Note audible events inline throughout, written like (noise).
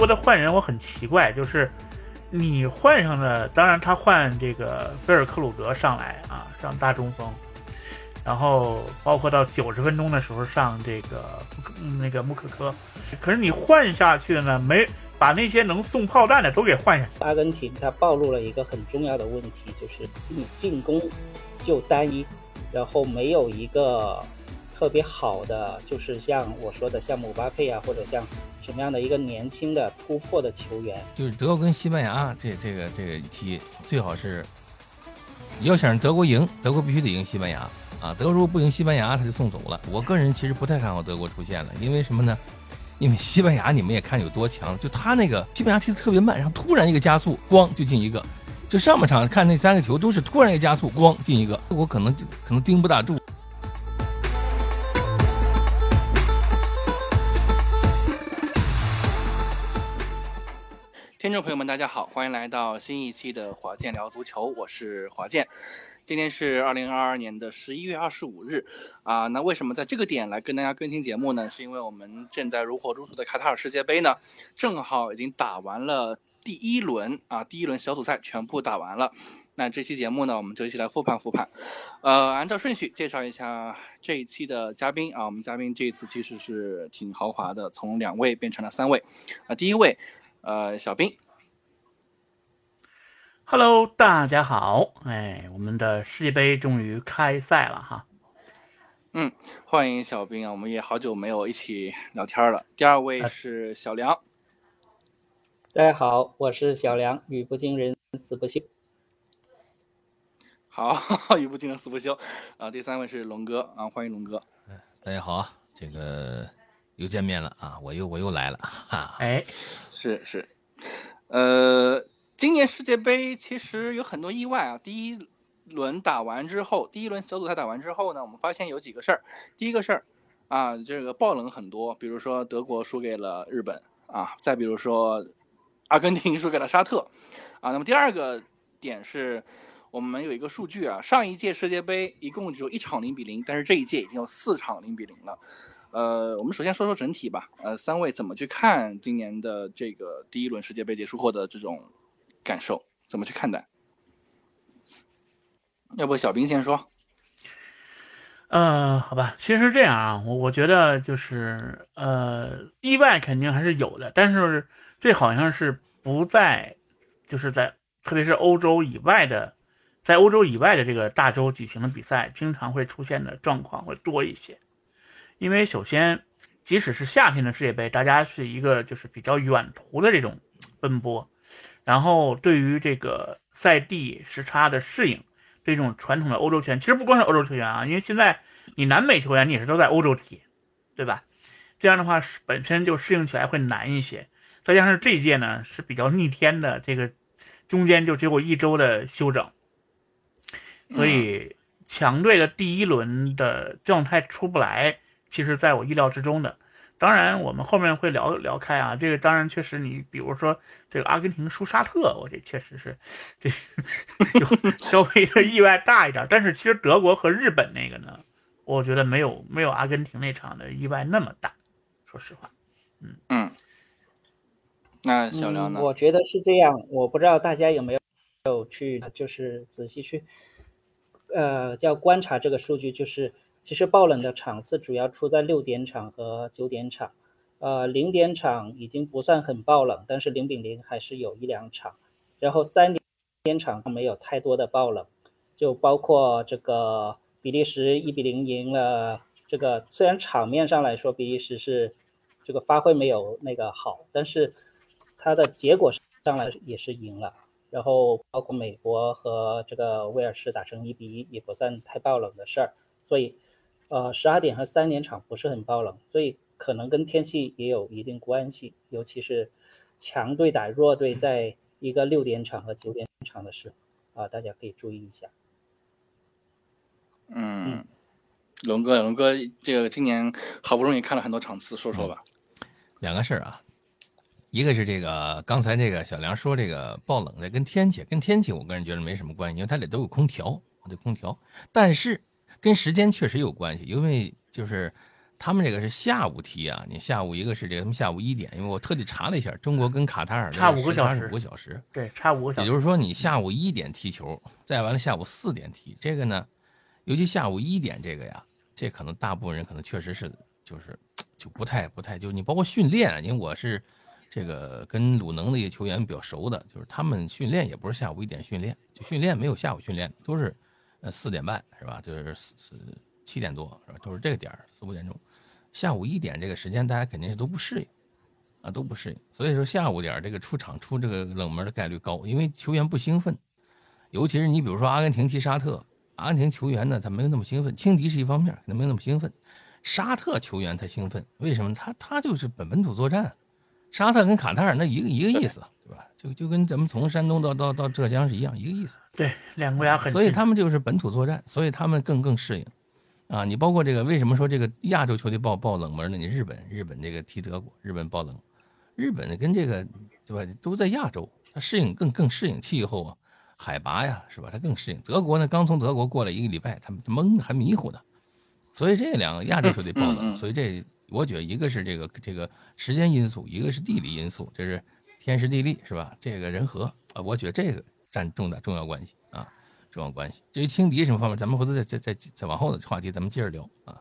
国的换人我很奇怪，就是你换上了，当然他换这个菲尔克鲁格上来啊，上大中锋，然后包括到九十分钟的时候上这个那个穆克科，可是你换下去的呢，没把那些能送炮弹的都给换下去。阿根廷它暴露了一个很重要的问题，就是你进攻就单一，然后没有一个。特别好的就是像我说的，像姆巴佩啊，或者像什么样的一个年轻的突破的球员，就是德国跟西班牙这这个这个踢，最好是要想德国赢，德国必须得赢西班牙啊！德国如果不赢西班牙，他就送走了。我个人其实不太看好德国出现了，因为什么呢？(laughs) 因为西班牙你们也看有多强，就他那个西班牙踢得特别慢，然后突然一个加速，咣就进一个。就上半场看那三个球都是突然一个加速，咣进一个，我可能可能盯不大住。听众朋友们，大家好，欢迎来到新一期的华健聊足球，我是华健。今天是二零二二年的十一月二十五日啊。那为什么在这个点来跟大家更新节目呢？是因为我们正在如火如荼的卡塔尔世界杯呢，正好已经打完了第一轮啊，第一轮小组赛全部打完了。那这期节目呢，我们就一起来复盘复盘。呃，按照顺序介绍一下这一期的嘉宾啊，我们嘉宾这一次其实是挺豪华的，从两位变成了三位啊。第一位。呃，小兵，Hello，大家好，哎，我们的世界杯终于开赛了哈。嗯，欢迎小兵啊，我们也好久没有一起聊天了。第二位是小梁，大家好，我是小梁，语不惊人死不休。好，(laughs) 语不惊人死不休啊。第三位是龙哥啊，欢迎龙哥。大家好啊，这个又见面了啊，我又我又来了哈。哎。是是，呃，今年世界杯其实有很多意外啊。第一轮打完之后，第一轮小组赛打完之后呢，我们发现有几个事儿。第一个事儿啊，这个爆冷很多，比如说德国输给了日本啊，再比如说阿根廷 (laughs) 输给了沙特啊。那么第二个点是我们有一个数据啊，上一届世界杯一共只有一场零比零，但是这一届已经有四场零比零了。呃，我们首先说说整体吧。呃，三位怎么去看今年的这个第一轮世界杯结束后的这种感受？怎么去看待？要不小兵先说？嗯，好吧，其实这样啊，我我觉得就是呃，意外肯定还是有的，但是这好像是不在，就是在特别是欧洲以外的，在欧洲以外的这个大洲举行的比赛，经常会出现的状况会多一些。因为首先，即使是夏天的世界杯，大家是一个就是比较远途的这种奔波，然后对于这个赛地时差的适应，这种传统的欧洲球员，其实不光是欧洲球员啊，因为现在你南美球员你也是都在欧洲踢，对吧？这样的话本身就适应起来会难一些，再加上这一届呢是比较逆天的，这个中间就只有一周的休整，所以强队的第一轮的状态出不来。其实，在我意料之中的。当然，我们后面会聊聊开啊。这个当然确实，你比如说这个阿根廷输沙特，我这确实是这 (laughs) 稍微的意外大一点。但是其实德国和日本那个呢，我觉得没有没有阿根廷那场的意外那么大。说实话，嗯嗯。那小梁呢？我觉得是这样。我不知道大家有没有有去就是仔细去呃叫观察这个数据，就是。其实爆冷的场次主要出在六点场和九点场，呃，零点场已经不算很爆冷，但是零比零还是有一两场。然后三点场没有太多的爆冷，就包括这个比利时一比零赢了这个，虽然场面上来说比利时是这个发挥没有那个好，但是它的结果上来也是赢了。然后包括美国和这个威尔士打成一比一，也不算太爆冷的事儿，所以。呃，十二点和三点场不是很爆冷，所以可能跟天气也有一定关系，尤其是强队打弱队，在一个六点场和九点场的时候，啊，大家可以注意一下。嗯，龙哥，龙哥，这个今年好不容易看了很多场次，说说吧。两个事儿啊，一个是这个刚才这个小梁说这个爆冷的跟天气，跟天气我个人觉得没什么关系，因为它里都有空调，有空调，但是。跟时间确实有关系，因为就是他们这个是下午踢啊，你下午一个是这个，他们下午一点，因为我特地查了一下，中国跟卡塔尔差五个小时，五个小时，对，差五个小时。也就是说，你下午一点踢球，再完了下午四点踢，这个呢，尤其下午一点这个呀，这可能大部分人可能确实是就是就不太不太就你包括训练，因为我是这个跟鲁能的一些球员比较熟的，就是他们训练也不是下午一点训练，就训练没有下午训练，都是呃四点半是吧？就是四四七点多是吧？都是这个点儿四五点钟。下午一点这个时间，大家肯定是都不适应，啊都不适应。所以说下午点这个出场出这个冷门的概率高，因为球员不兴奋。尤其是你比如说阿根廷踢沙特，阿根廷球员呢他没有那么兴奋，轻敌是一方面，可能没有那么兴奋。沙特球员他兴奋，为什么？他他就是本本土作战，沙特跟卡塔尔那一个一个意思，对吧？就就跟咱们从山东到到到浙江是一样一个意思。对，两国家很。所以他们就是本土作战，所以他们更更适应。啊，你包括这个，为什么说这个亚洲球队爆爆冷门呢？你日本，日本这个踢德国，日本爆冷，日本跟这个对吧，都在亚洲，它适应更更适应气候啊，海拔呀，是吧？它更适应。德国呢，刚从德国过来一个礼拜，他们懵还迷糊呢，所以这两个亚洲球队爆冷，所以这我觉得一个是这个这个时间因素，一个是地理因素，这是天时地利，是吧？这个人和啊，我觉得这个占重大重要关系啊。重要关系。至于轻敌什么方面，咱们回头再再再再往后的话题，咱们接着聊啊。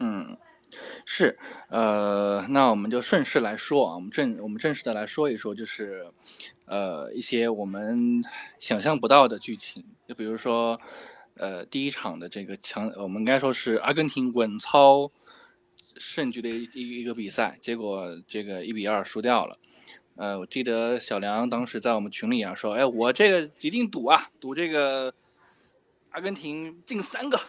嗯，是，呃，那我们就顺势来说啊，我们正我们正式的来说一说，就是呃一些我们想象不到的剧情，就比如说呃第一场的这个强，我们应该说是阿根廷稳操胜局的一一个比赛，结果这个一比二输掉了。呃，我记得小梁当时在我们群里啊说，哎，我这个一定赌啊，赌这个阿根廷进三个，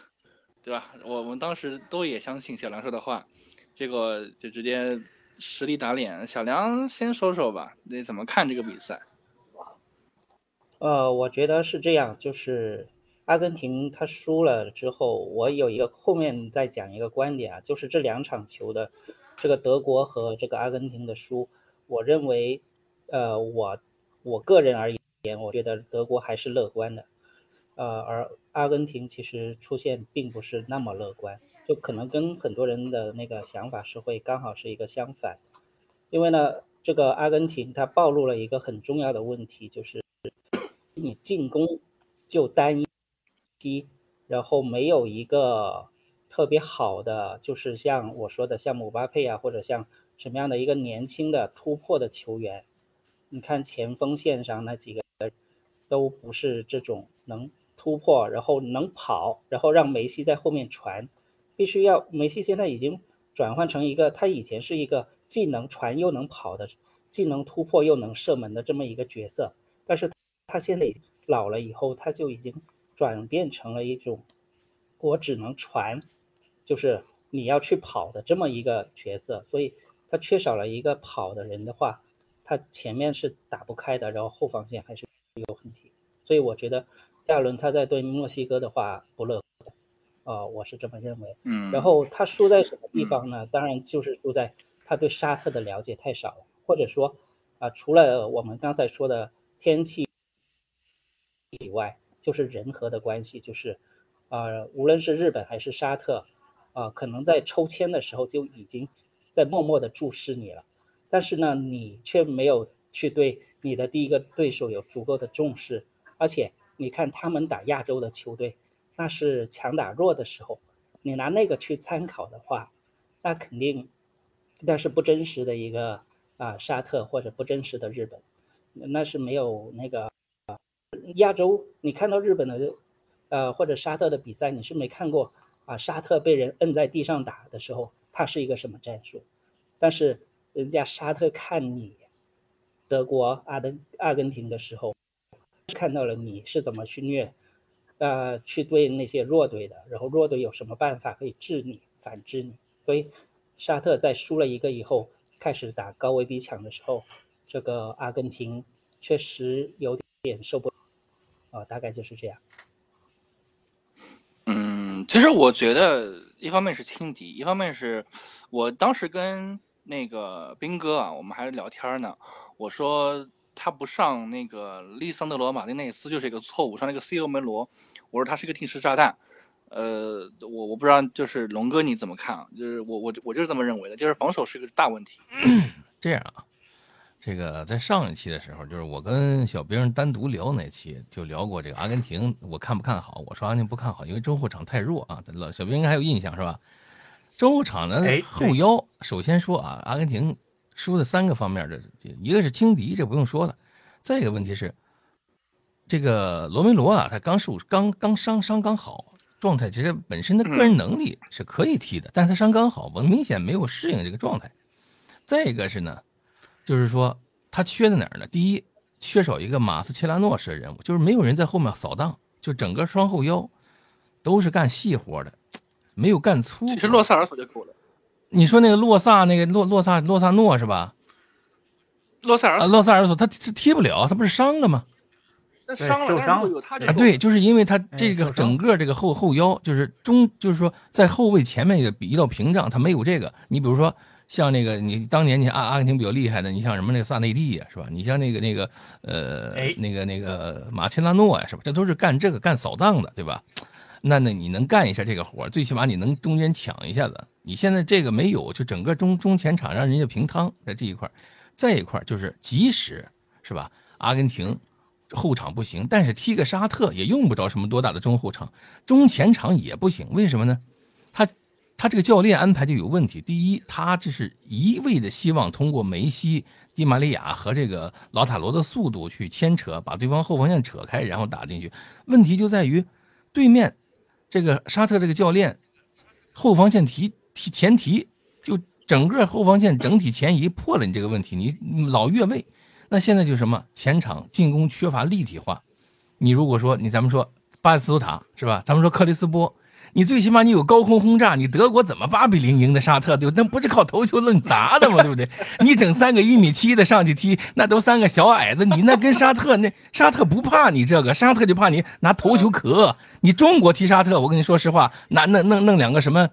对吧？我们当时都也相信小梁说的话，结果就直接实力打脸。小梁先说说吧，你怎么看这个比赛？呃，我觉得是这样，就是阿根廷他输了之后，我有一个后面再讲一个观点啊，就是这两场球的这个德国和这个阿根廷的输。我认为，呃，我我个人而言，我觉得德国还是乐观的，呃，而阿根廷其实出现并不是那么乐观，就可能跟很多人的那个想法是会刚好是一个相反，因为呢，这个阿根廷它暴露了一个很重要的问题，就是你进攻就单一，然后没有一个特别好的，就是像我说的，像姆巴佩啊，或者像。什么样的一个年轻的突破的球员？你看前锋线上那几个都不是这种能突破，然后能跑，然后让梅西在后面传。必须要梅西现在已经转换成一个，他以前是一个既能传又能跑的，既能突破又能射门的这么一个角色。但是他现在已经老了以后，他就已经转变成了一种我只能传，就是你要去跑的这么一个角色。所以。他缺少了一个跑的人的话，他前面是打不开的，然后后防线还是有问题，所以我觉得第二轮他在对墨西哥的话不乐观，啊，我是这么认为。嗯。然后他输在什么地方呢？当然就是输在他对沙特的了解太少了，或者说啊，除了我们刚才说的天气以外，就是人和的关系，就是啊，无论是日本还是沙特，啊，可能在抽签的时候就已经。在默默的注视你了，但是呢，你却没有去对你的第一个对手有足够的重视，而且你看他们打亚洲的球队，那是强打弱的时候，你拿那个去参考的话，那肯定那是不真实的一个啊沙特或者不真实的日本，那是没有那个啊亚洲，你看到日本的呃或者沙特的比赛，你是没看过啊沙特被人摁在地上打的时候。他是一个什么战术？但是人家沙特看你德国、阿根阿根廷的时候，看到了你是怎么去虐，呃，去对那些弱队的，然后弱队有什么办法可以治你、反制你？所以沙特在输了一个以后，开始打高位逼抢的时候，这个阿根廷确实有点受不了啊，大概就是这样。嗯，其实我觉得。一方面是轻敌，一方面是我当时跟那个兵哥啊，我们还聊天呢。我说他不上那个利桑德罗马丁内斯就是一个错误，上那个 C 罗门罗，我说他是一个定时炸弹。呃，我我不知道，就是龙哥你怎么看啊？就是我我我就是这么认为的，就是防守是个大问题。这样啊，这个在上一期的时候，就是我跟小兵单独聊那期，就聊过这个阿根廷，我看不看好？我说阿根廷不看好，因为中后场太弱啊。老小兵应该还有印象是吧？中后场的哎后腰，首先说啊，阿根廷输的三个方面，这这一个是轻敌，这不用说了。再一个问题是，这个罗梅罗啊，他刚受刚刚伤伤刚好，状态其实本身的个人能力是可以踢的，但是他伤刚好，我明显没有适应这个状态。再一个是呢，就是说他缺在哪儿呢？第一，缺少一个马斯切拉诺式的人物，就是没有人在后面扫荡，就整个双后腰都是干细活的，没有干粗活。其实洛萨尔索就够了，你说那个洛萨，那个洛洛萨洛萨诺是吧？啊，洛塞尔啊洛萨尔索他踢踢不了，他不是伤了吗？对那伤了，但是受伤啊，如果有他就够对，就是因为他这个整个这个后后腰，就是中，就是说在后卫前面一个一道屏障，他没有这个。你比如说像那个你当年你阿阿根廷比较厉害的，你像什么那个萨内蒂呀，是吧？你像那个那个呃哎那个那个马切拉诺呀，是吧？这都是干这个干扫荡的，对吧？那那你能干一下这个活儿，最起码你能中间抢一下子。你现在这个没有，就整个中中前场让人家平汤在这一块儿，再一块儿就是即使是吧，阿根廷后场不行，但是踢个沙特也用不着什么多大的中后场，中前场也不行，为什么呢？他他这个教练安排就有问题。第一，他这是一味的希望通过梅西、迪玛利亚和这个老塔罗的速度去牵扯，把对方后防线扯开，然后打进去。问题就在于对面这个沙特这个教练后防线提提前提，就整个后防线整体前移破了你这个问题，你老越位。那现在就什么前场进攻缺乏立体化。你如果说你咱们说巴斯图塔是吧？咱们说克里斯波，你最起码你有高空轰炸，你德国怎么八比零赢的沙特？对吧？那不是靠头球论砸的吗？对不对？(laughs) 你整三个一米七的上去踢，那都三个小矮子，你那跟沙特那 (laughs) 沙特不怕你这个，沙特就怕你拿头球磕。你中国踢沙特，我跟你说实话，拿弄弄弄两个什么？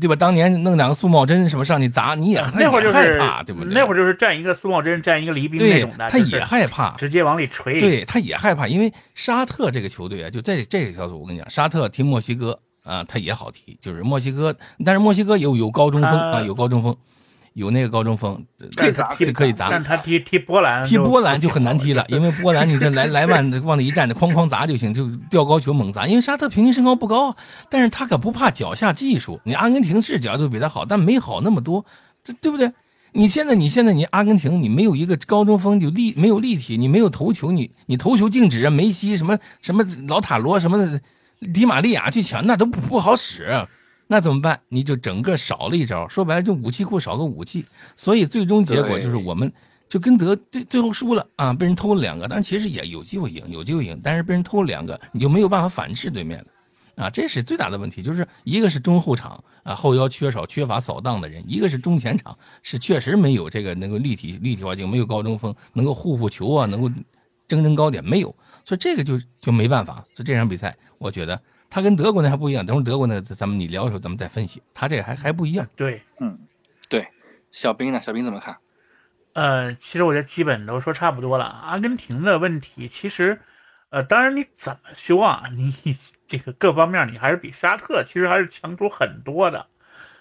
对吧？当年弄两个苏茂贞什么上去砸，你也那会儿就是害怕，对不对？那会儿就是站一个苏茂贞，站一个黎兵那种的，他也害怕，直接往里锤。对，他也害怕，因为沙特这个球队啊，就这这个小组，我跟你讲，沙特踢墨西哥啊，他也好踢，就是墨西哥，但是墨西哥有有高中锋啊，有高中锋，有那个高中锋，但是他踢这可以砸但他踢踢波兰，踢波兰就很难踢了，因为波兰你这来来万往那一站，哐哐砸就行，就吊高球猛砸。因为沙特平均身高不高啊，但是他可不怕脚下技术。你阿根廷是脚就比他好，但没好那么多，这对不对？你现在你现在你阿根廷你没有一个高中锋就立没有立体，你没有头球，你你头球静止啊，梅西什么什么老塔罗什么迪玛利亚去抢，那都不不好使。那怎么办？你就整个少了一招，说白了就武器库少个武器，所以最终结果就是我们就跟德最最后输了啊，被人偷了两个，但是其实也有机会赢，有机会赢，但是被人偷了两个，你就没有办法反制对面了。啊，这是最大的问题，就是一个是中后场啊后腰缺少缺乏扫荡的人，一个是中前场是确实没有这个能够立体立体化就没有高中锋能够护护球啊，能够争争高点没有，所以这个就就没办法，所以这场比赛我觉得。他跟德国那还不一样，等会儿德国呢，咱们你聊的时候咱们再分析，他这个还还不一样。对，嗯，对，小兵呢？小兵怎么看？呃，其实我觉得基本都说差不多了。阿根廷的问题，其实，呃，当然你怎么修啊，你这个各方面你还是比沙特其实还是强出很多的。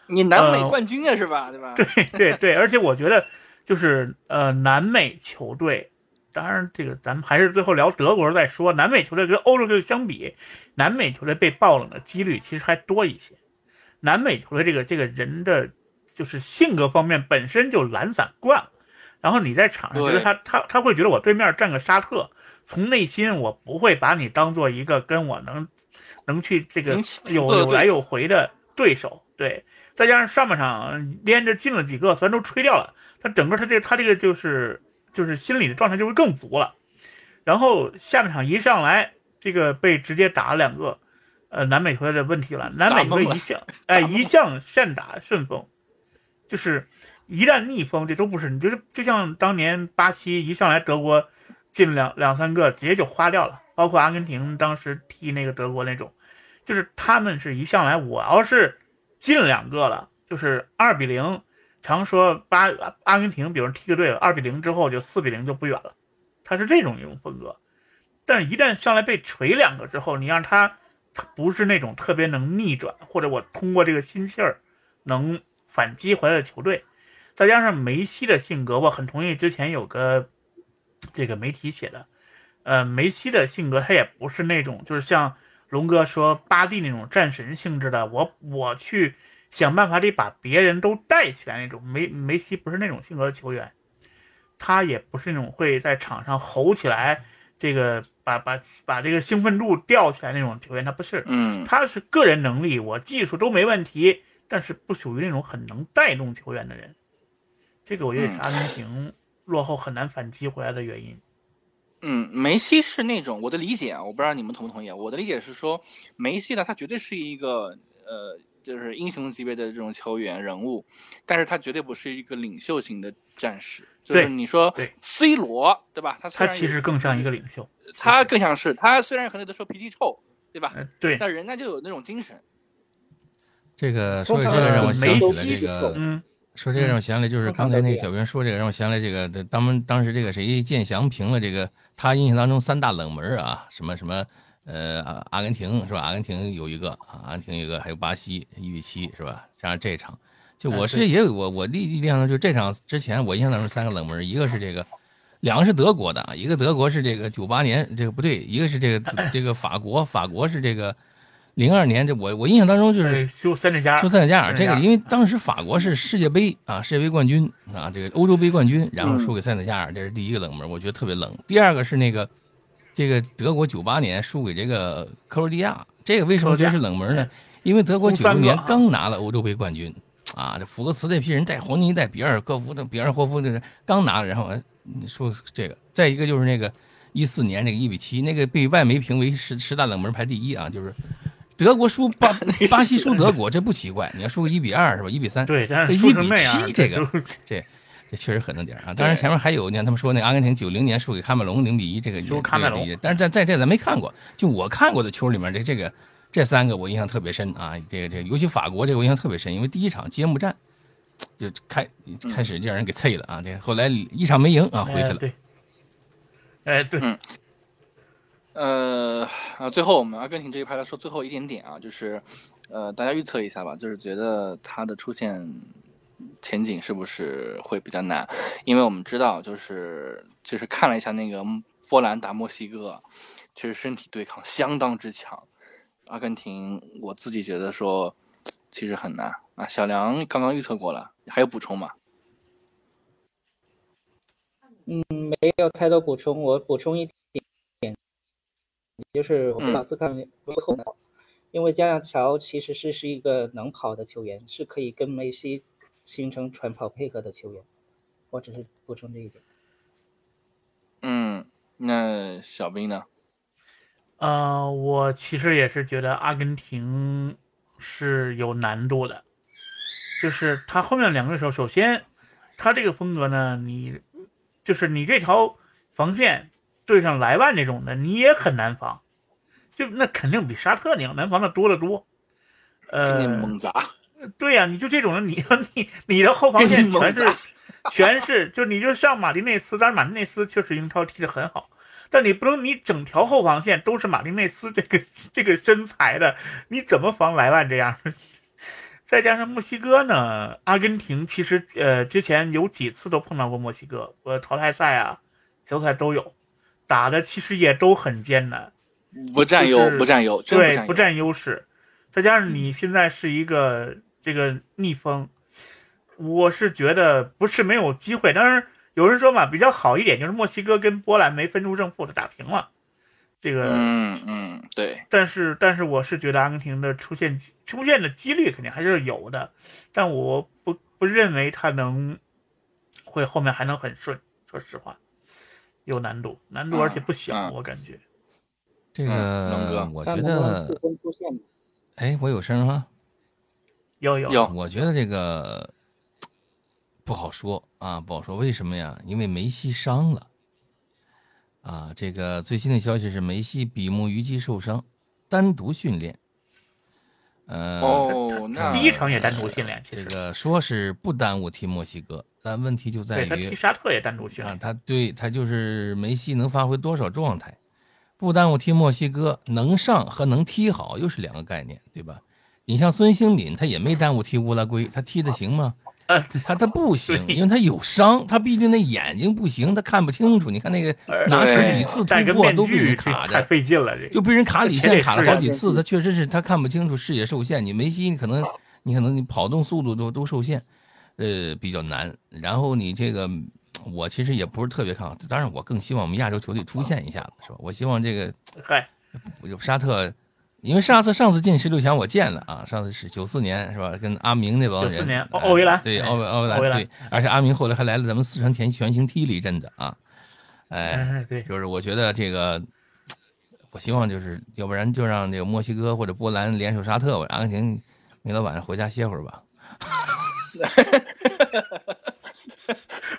你南美呃冠军啊，是吧？对吧？对对对，而且我觉得就是呃，南美球队，当然这个咱们还是最后聊德国再说。南美球队跟欧洲队相比，南美球队被爆冷的几率其实还多一些。南美球队这个这个人的就是性格方面本身就懒散惯了，然后你在场上觉得他他他会觉得我对面站个沙特，从内心我不会把你当做一个跟我能能去这个有有来有回的对手，对。再加上上半场连着进了几个，虽然都吹掉了，他整个他这他这个就是就是心理的状态就会更足了。然后下半场一上来，这个被直接打了两个，呃，南美球队的问题了。南美球队一向哎一向善打顺风，就是一旦逆风，这都不是你就是就像当年巴西一上来德国进两两三个，直接就花掉了。包括阿根廷当时踢那个德国那种，就是他们是一上来，我要是进两个了，就是二比零。常说巴阿根廷，比如踢个队二比零之后就四比零就不远了，他是这种一种风格。但是，一旦上来被锤两个之后，你让他他不是那种特别能逆转，或者我通过这个心气儿能反击回来的球队。再加上梅西的性格，我很同意之前有个这个媒体写的，呃，梅西的性格他也不是那种就是像龙哥说巴蒂那种战神性质的，我我去想办法得把别人都带起来那种。梅梅西不是那种性格的球员，他也不是那种会在场上吼起来，这个把把把这个兴奋度吊起来那种球员，他不是。嗯他是个人能力，我技术都没问题，但是不属于那种很能带动球员的人。这个我觉得是阿根廷落后很难反击回来的原因。嗯，梅西是那种我的理解啊，我不知道你们同不同意啊。我的理解是说，梅西呢，他绝对是一个呃，就是英雄级别的这种球员人物，但是他绝对不是一个领袖型的战士。就是你说对 C 罗对吧？他其实更像一个领袖。他更像是他虽然很多的时候脾气臭，对吧？呃，对，但人家就有那种精神。这个说起这个让我想梅起了这个，嗯，说这个让我想起来，就是刚才那个小编说这个，让我想起来这个，这当们当时这个谁建祥评了这个，他印象当中三大冷门啊，什么什么呃阿阿根廷是吧？阿根廷有一个啊，阿根廷有一个，还有巴西一比七是吧？加上这场，就我是也有我我印印象中就这场之前我印象当中三个冷门，一个是这个。两个是德国的啊，一个德国是这个九八年，这个不对，一个是这个这个法国，法国是这个零二年，这我我印象当中就是对，修三内加尔，说塞内加尔这个，因为当时法国是世界杯啊，世界杯冠军啊，这个欧洲杯冠军，然后嗯输给塞内加尔，这是第一个冷门，我觉得特别冷。第二个是那个这个德国九八年输给这个克罗地亚，这个为什么觉得是冷门呢？因为德国九六年刚拿了欧洲杯冠军啊，这福克茨这批人带黄金一代，比尔科夫的比尔霍夫这个刚拿了，然后你说这个，再一个就是那个一四年那个一比七，那个被外媒评为十十大冷门排第一啊，就是德国输巴 (laughs) 巴西输德国，这不奇怪，你要输个一比二是吧？一比三，对，但是这一比七这个就这这确实狠了点啊！当然前面还有，你看他们说那阿根廷九零年输给喀麦隆零比一，这个也输喀麦隆但是在在这咱没看过，就我看过的球里面，这这个这三个我印象特别深啊！这个这个，尤其法国这个我印象特别深，因为第一场揭幕战就开开始就让人给啐了啊！这后来一场没赢啊，回去了。哎对，哎对，嗯呃啊，最后我们阿根廷这一趴来说最后一点点啊，就是呃，大家预测一下吧，就是觉得他的出现前景是不是会比较难？因为我们知道，就是就是看了一下那个波兰打墨西哥，其实身体对抗相当之强。阿根廷，我自己觉得说其实很难啊。小梁刚刚预测过了，还有补充吗？嗯没有太多补充，我补充一点，就是我嗯们老斯看为后面，因为加纳乔其实是是一个能跑的球员，是可以跟梅西形成传跑配合的球员。我只是补充这一点。嗯，那小兵呢？呃，我其实也是觉得阿根廷是有难度的，就是他后面两个手，首先他这个风格呢，你就是你这条防线对上莱万这种的，你也很难防，就那肯定比沙特你要难防的多得多。呃，猛砸，对呀、你就这种人，你你你的后防线全是全是，就你就像马丁内斯，当然马丁内斯确实英超踢得很好，但你不能你整条后防线都是马丁内斯这个这个身材的，你怎么防莱万这样？(laughs) 再加上墨西哥呢，阿根廷其实呃之前有几次都碰到过墨西哥，呃淘汰赛啊、小组赛都有，打的其实也都很艰难。不占优，就是不占优，对，不占优势。再加上你现在是一个这个逆风，我是觉得不是没有机会。当然有人说嘛，比较好一点就是墨西哥跟波兰没分出胜负的打平了。这个，嗯嗯，对，但是但是我是觉得阿根廷的出现出现的几率肯定还是有的，但我不不认为他能会后面还能很顺。说实话，有难度，难度而且不小，我感觉。这嗯龙哥个我觉得。哎，我有声哈。有有有我觉得这个不好说啊，不好说。为什么呀？因为梅西伤了啊。这个最新的消息是梅西比目鱼肌受伤，单独训练。呃，哦，那第一场也单独训练，这个说是不耽误踢墨西哥，但问题就在于他踢于沙特也单独训啊，练。他对他就是梅西能发挥多少状态。不耽误踢墨西哥，能上和能踢好又是两个概念，对吧？你像孙兴敏，他也没耽误踢乌拉圭，他踢的行吗？呃，他他不行，因为他有伤，他毕竟那眼睛不行，他看不清楚。你看那个呃拿球几次突破都被人卡着，太费劲了，这就被人卡里线卡了好几次，他确实是他看不清楚，视野受限。你梅西，你可能你可能你跑动速度都都受限，呃，比较难。然后你这个，我其实也不是特别看好，当然我更希望我们亚洲球队出现一下子，是吧？我希望这个嗨，有沙特，因为上次上次进十六强我见了啊，上次是九四年是吧？跟阿明那帮人，九四年呃奥维兰对哎奥维奥维兰兰对，而且阿明后来还来了咱们四川田全行踢了一阵子啊，哎，哎，对，就是我觉得这个，我希望就是要不然就让这个墨西哥或者波兰联手沙特吧，阿根廷梅老板回家歇会儿吧。(laughs)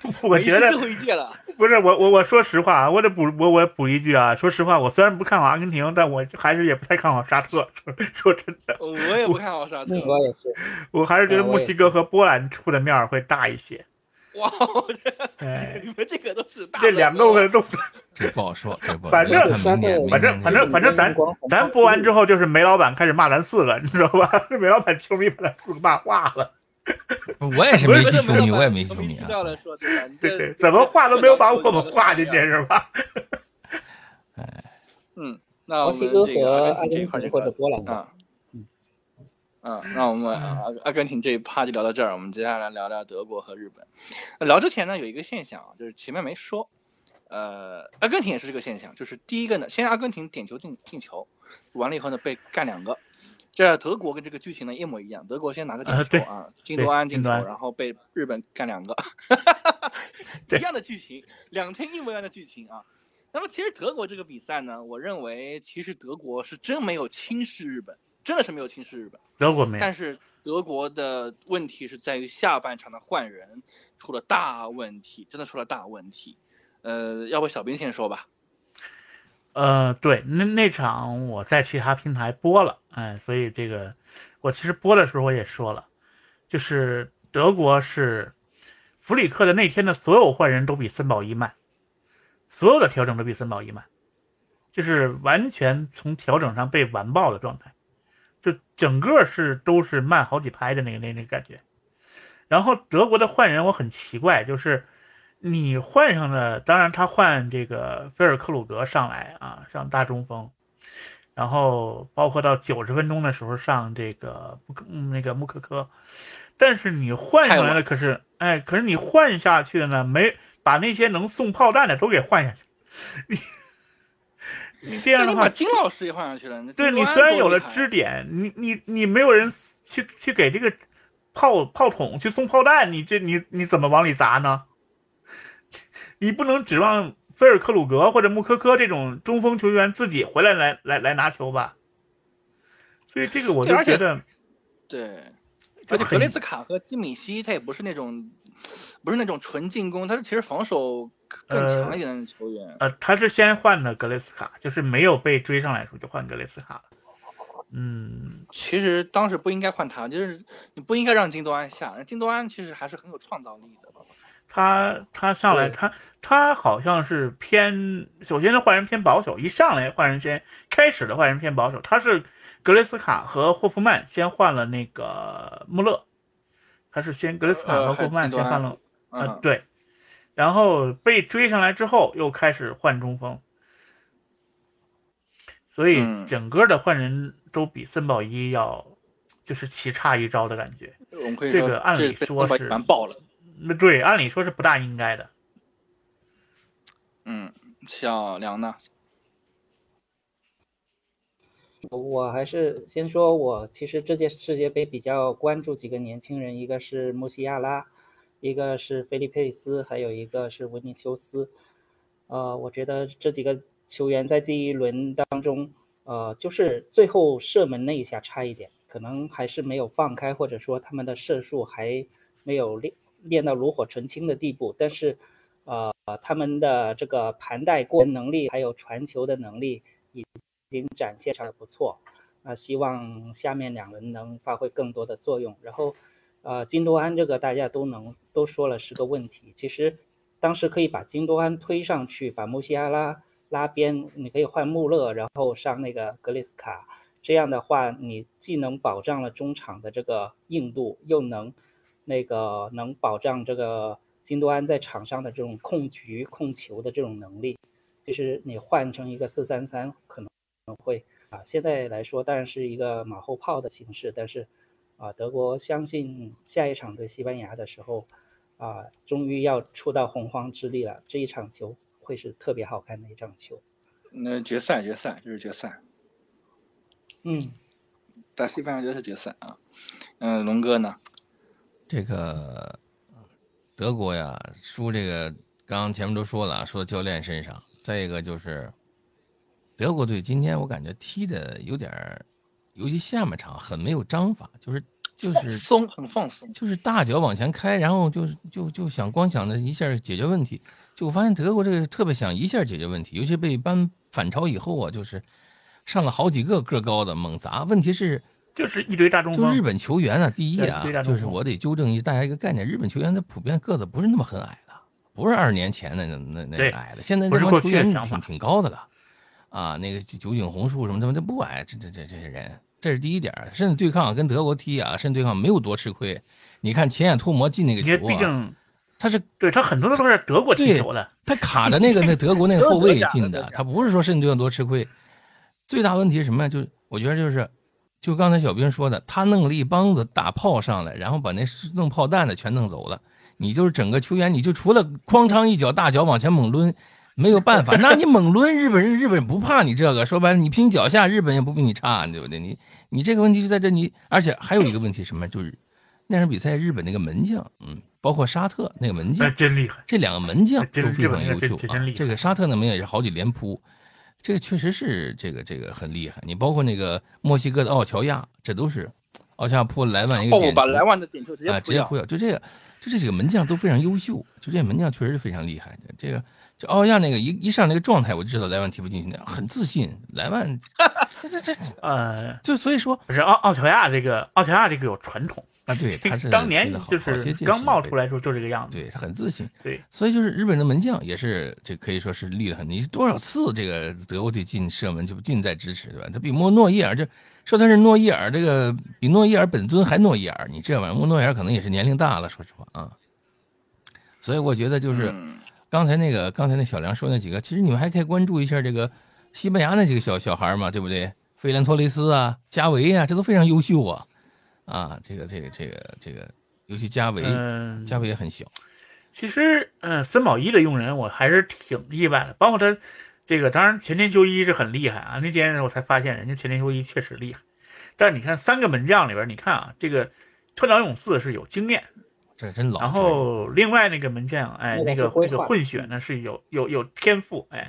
(laughs) 我觉得最后一届了，不是我我我说实话啊，我得补我我补一句啊，说实话，我虽然不看好阿根廷，但我还是也不太看好沙特。说说真的，我也不看好沙特。嗯，我也是。我还是觉得墨西哥和波兰出的面儿会大一些。哇，(laughs) 这哎，你们这个都是大这两个个都 (laughs) 这不好说，这不好反正反正反正反正咱咱播完之后，就是梅老板开始骂咱四个，你知道吧？梅老板球迷把咱四个骂化了。不 (laughs) 我也是梅西球迷，我也梅西球迷啊。对吧？对对，怎么话都没有把我们话进去，是吧？哎 (laughs) 嗯，那我们这个和阿阿根廷这一块这根廷或者个波兰。啊。嗯，那我们阿阿根廷这一趴就聊到这儿，我们接下来聊聊德国和日本。呃聊之前呢，有一个现象啊，就是前面没说，呃，阿根廷也是这个现象，就是第一个呢，先阿根廷点球进进球，完了以后呢被干两个，这德国跟这个剧情呢一模一样，德国先拿个点呃对球啊，金多安进球，然后被日本干两个，(laughs) 对一样的剧情，两天一模一样的剧情啊。那么其实德国这个比赛呢，我认为其实德国是真没有轻视日本，真的是没有轻视日本。德国没有但是德国的问题是在于下半场的换人出了大问题，真的出了大问题。呃，要不小兵先说吧？呃，对，那那场我在其他平台播了，哎，所以这个我其实播的时候我也说了，就是德国是弗里克的那天的所有换人都比森保一慢，所有的调整都比森保一慢，就是完全从调整上被完爆的状态，就整个是都是慢好几拍的那个那那个感觉。然后德国的换人我很奇怪，就是你换上了，当然他换这个菲尔克鲁格上来啊，上大中锋，然后包括到九十分钟的时候上这个穆克嗯那个穆克科，但是你换上来了，可是哎，可是你换下去的呢，没把那些能送炮弹的都给换下去，(laughs) 你你这样的话你把，金老师也换上去了，对你虽然有了支点，你你你没有人去去给这个炮炮筒去送炮弹，你这你你怎么往里砸呢？你不能指望菲尔克鲁格或者穆科科这种中锋球员自己回来来来来拿球吧？所以这个我就觉得对，而且格雷斯卡和基米希他也不是那种不是那种纯进攻，他是其实防守更呃强一点的球员。呃，他是先换的格雷斯卡，就是没有被追上来的时候就换格雷斯卡了。嗯，其实当时不应该换他，就是你不应该让金多安下，金多安其实还是很有创造力的。他他上来，他他好像是偏，首先是换人偏保守，一上来换人先开始的换人偏保守，他是格雷斯卡和霍夫曼先换了那个穆勒，他是先格雷斯卡呃和霍夫曼先换了，呃嗯，对，然后被追上来之后又开始换中锋，所以嗯。整个的换人都比森保一要就是棋差一招的感觉。这个按理说是完爆了。那对，按理说是不大应该的。嗯，小梁呢？我还是先说，我其实这届世界杯比较关注几个年轻人，一个是穆西亚拉，一个是菲利佩斯，还有一个是维尼修斯。呃，我觉得这几个球员在第一轮当中，呃，就是最后射门那一下差一点，可能还是没有放开，或者说他们的射术还没有练练到炉火纯青的地步。但是，呃，他们的这个盘带过人能力，还有传球的能力，已经展现出来不错。那希望下面两人能发挥更多的作用。然后，呃，金多安这个大家都能都说了是个问题。其实当时可以把金多安推上去，把穆西亚拉拉边，你可以换穆勒，然后上那个格里斯卡。这样的话，你既能保障了中场的这个硬度，又能那个能保障这个金多安在场上的这种控局、控球的这种能力。就是你换成一个四三三，可能会啊，现在来说当然是一个马后炮的形式，但是啊，德国相信下一场对西班牙的时候啊，终于要出到洪荒之力了。这一场球会是特别好看的一场球。那决赛，决赛就是决赛。嗯，打西班牙就是决赛啊。嗯，龙哥呢？这个德国呀，输这个，刚刚前面都说了，说教练身上。再一个就是德国队今天我感觉踢的有点儿，尤其下半场很没有章法，就是就是松，很放松，就是大脚往前开，然后就就就想光想着一下解决问题。就我发现德国这个特别想一下解决问题，尤其被扳反超以后啊，就是上了好几个个高的猛砸。问题是就是一堆大中锋。就日本球员呢，第一啊，就是我得纠正一大家一个概念，日本球员他普遍个子不是那么很矮的。不是二十年前的那那那矮的，现在这帮球员挺挺高的了，啊，那个酒井宏树什么他们都不矮，这这这这些人，这是第一点。甚至对抗跟德国踢啊，甚至对抗没有多吃亏。你看前眼托摩进那个球啊，毕竟他是对他很多都是德国踢球的，他卡的那个那德国那个后卫进的，他不是说甚至对抗多吃亏。最大问题是什么呀？就我觉得就是，就刚才小兵说的，他弄了一帮子大炮上来，然后把那弄炮弹的全弄走了。你就是整个球员，你就除了哐当一脚大脚往前猛抡，没有办法。那你猛抡日本人，日本不怕你这个。说白了，你拼脚下，日本也不比你差，对不对？你你这个问题就在这，你而且还有一个问题什么？就是那场比赛，日本那个门将，嗯，包括沙特那个门将，真厉害。这两个门将都非常优秀啊。这个沙特那门也是好几连扑，这个确实是这个这个很厉害。你包括那个墨西哥的奥乔亚，这都是奥乔亚扑莱万一个点球，把莱万的点球直接啊直接扑掉，就这个。就这几个门将都非常优秀，就这些门将确实是非常厉害的。这个，就奥亚那个一一上那个状态，我就知道莱万踢不进去，很自信。莱万 (laughs) 这，这这呃，就所以说不是奥奥乔亚这个奥乔亚这个有传统啊，对，他是当年就是刚冒出来时候就这个样子，对他很自信。对，所以就是日本的门将也是这可以说是厉害很。你多少次这个德国队进射门就近在咫尺，对吧？他比莫诺伊尔这。说他是诺伊尔，这个比诺伊尔本尊还诺伊尔，你这玩意儿，莫诺伊尔可能也是年龄大了，说实话啊。所以我觉得就是刚才那个刚才那小梁说那几个，其实你们还可以关注一下这个西班牙那几个小小孩嘛，对不对？费兰托雷斯啊，加维啊，这都非常优秀啊啊，这个这个这个这个，尤其加维，加维也很小。其实，嗯，森保一的用人我还是挺意外的，包括他。这个当然，前田修一是很厉害啊！那天我才发现，人家前田修一确实厉害。但是你看三个门将里边，你看啊，这个川岛永嗣是有经验，这真老。然后另外那个门将，哎，那个那个混血呢是有有有天赋，哎，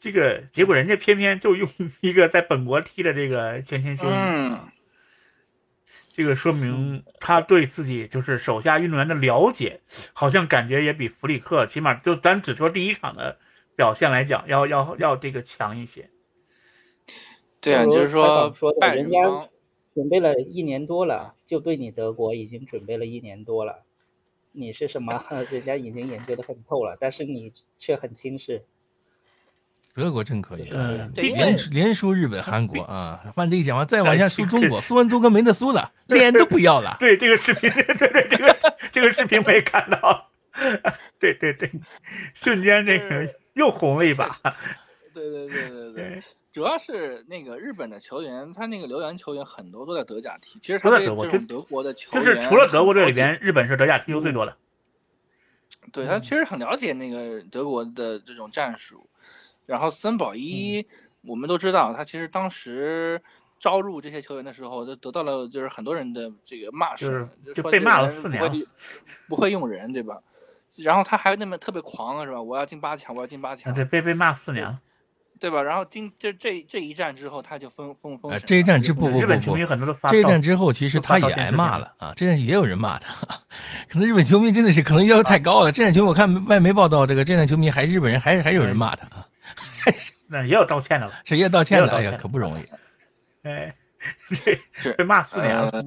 这个结果人家偏偏就用一个在本国踢的这个前田修一，这个说明他对自己就是手下运动员的了解，好像感觉也比弗里克，起码就咱只说第一场的。表现来讲，要要要这个强一些。对啊，就是说，人家准备了一年多了，就对你德国已经准备了一年多了。你是什么？(laughs) 人家已经研究的很透了，但是你却很轻视。德国真可以，嗯，连连输日本、韩国啊！范这一讲完，再往下输中国，输完中国没得输了，脸都不要了。对这个视频，对对这个这个视频我也看到，对对对，瞬间这个。又红了一把，对对对对对，主要是那个日本的球员，他那个留洋球员很多都在德甲踢。其实他在德国，德国的球员就是除了德国队里边，日本是德甲踢球最多的。对他确实很了解那个德国的这种战术。然后森保一，我们都知道，他其实当时招入这些球员的时候，就得到了就是很多人的这个骂声，就被骂了四年，不会用人，对吧？然后他还那么特别狂了，是吧？我要进八强，我要进八强。对，被被骂四年，对吧？然后今这这这一战之后，他就封封封。这一战之不不不，日本球迷很多都发。这一战之后，其实他也挨骂了啊。这战也有人骂他，可能日本球迷真的是可能要求太高了。这战球我看外媒报道，这个这战球迷还日本人还是还有人骂他啊。(laughs) 那也有道歉的了，是也有道歉的，哎呀，可不容易。(laughs) 哎，对，被骂四年了。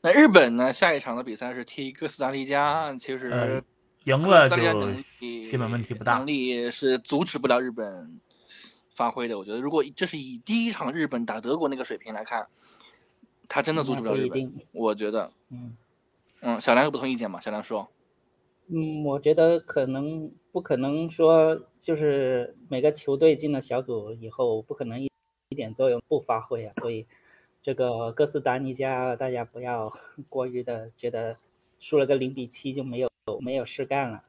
那日本呢？下一场的比赛是踢哥斯达黎加，其实赢了就基本问题不大能。力是阻止不了日本发挥的。我觉得，如果这是以第一场日本打德国那个水平来看，他真的阻止不了日本。我觉得，嗯嗯，小梁有不同意见吗？小梁说，嗯，我觉得可能不可能说就是每个球队进了小组以后不可能一一点作用不发挥啊，所以这个哥斯达黎加大家不要 (laughs) 过于的觉得输了个零比七就没有没有事干了，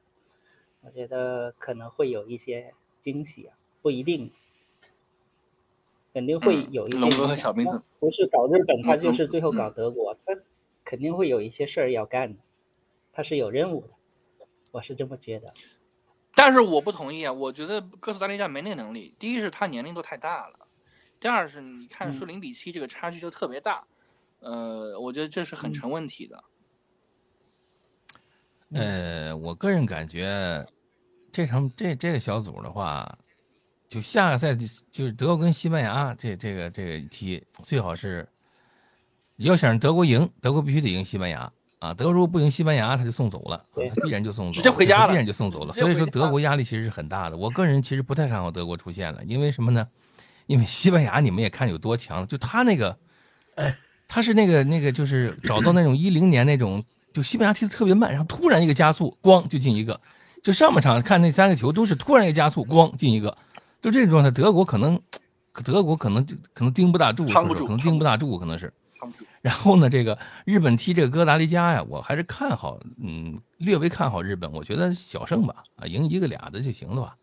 我觉得可能会有一些惊喜啊，不一定。肯定会嗯有一些龙哥和小兵子他不是搞日本，他就是最后嗯搞德国，他肯定会有一些事儿要干的，他是有任务的，我是这么觉得。但是我不同意啊，我觉得哥斯达黎加没那个能力。第一是他年龄都太大了，第二是你看输嗯零比七这个差距就特别大，呃，我觉得这是很嗯成问题的。呃，我个人感觉，这场这这个小组的话，就下个赛季就是德国跟西班牙这这个这个一踢，最好是要想让德国赢，德国必须得赢西班牙啊！德国如果不赢西班牙，他就送走了，他必然就送走了，直接回家了他必然就送走了。所以说德国压力其实是很大的。我个人其实不太看好德国出现了，因为什么呢？因为西班牙你们也看有多强，就他那个，他是那个那个就是找到那种一零年那种，就西班牙踢得特别慢，然后突然一个加速，咣就进一个。就上半场看那三个球都是突然一个加速，咣进一个，就这种状态，德国可能，德国可能就可能盯不大住，扛不住说是可能盯不大住，可能是。然后呢，这个日本踢这个哥达黎加呀，我还是看好，嗯，略微看好日本。我觉得小胜吧，啊，赢一个俩的就行了吧。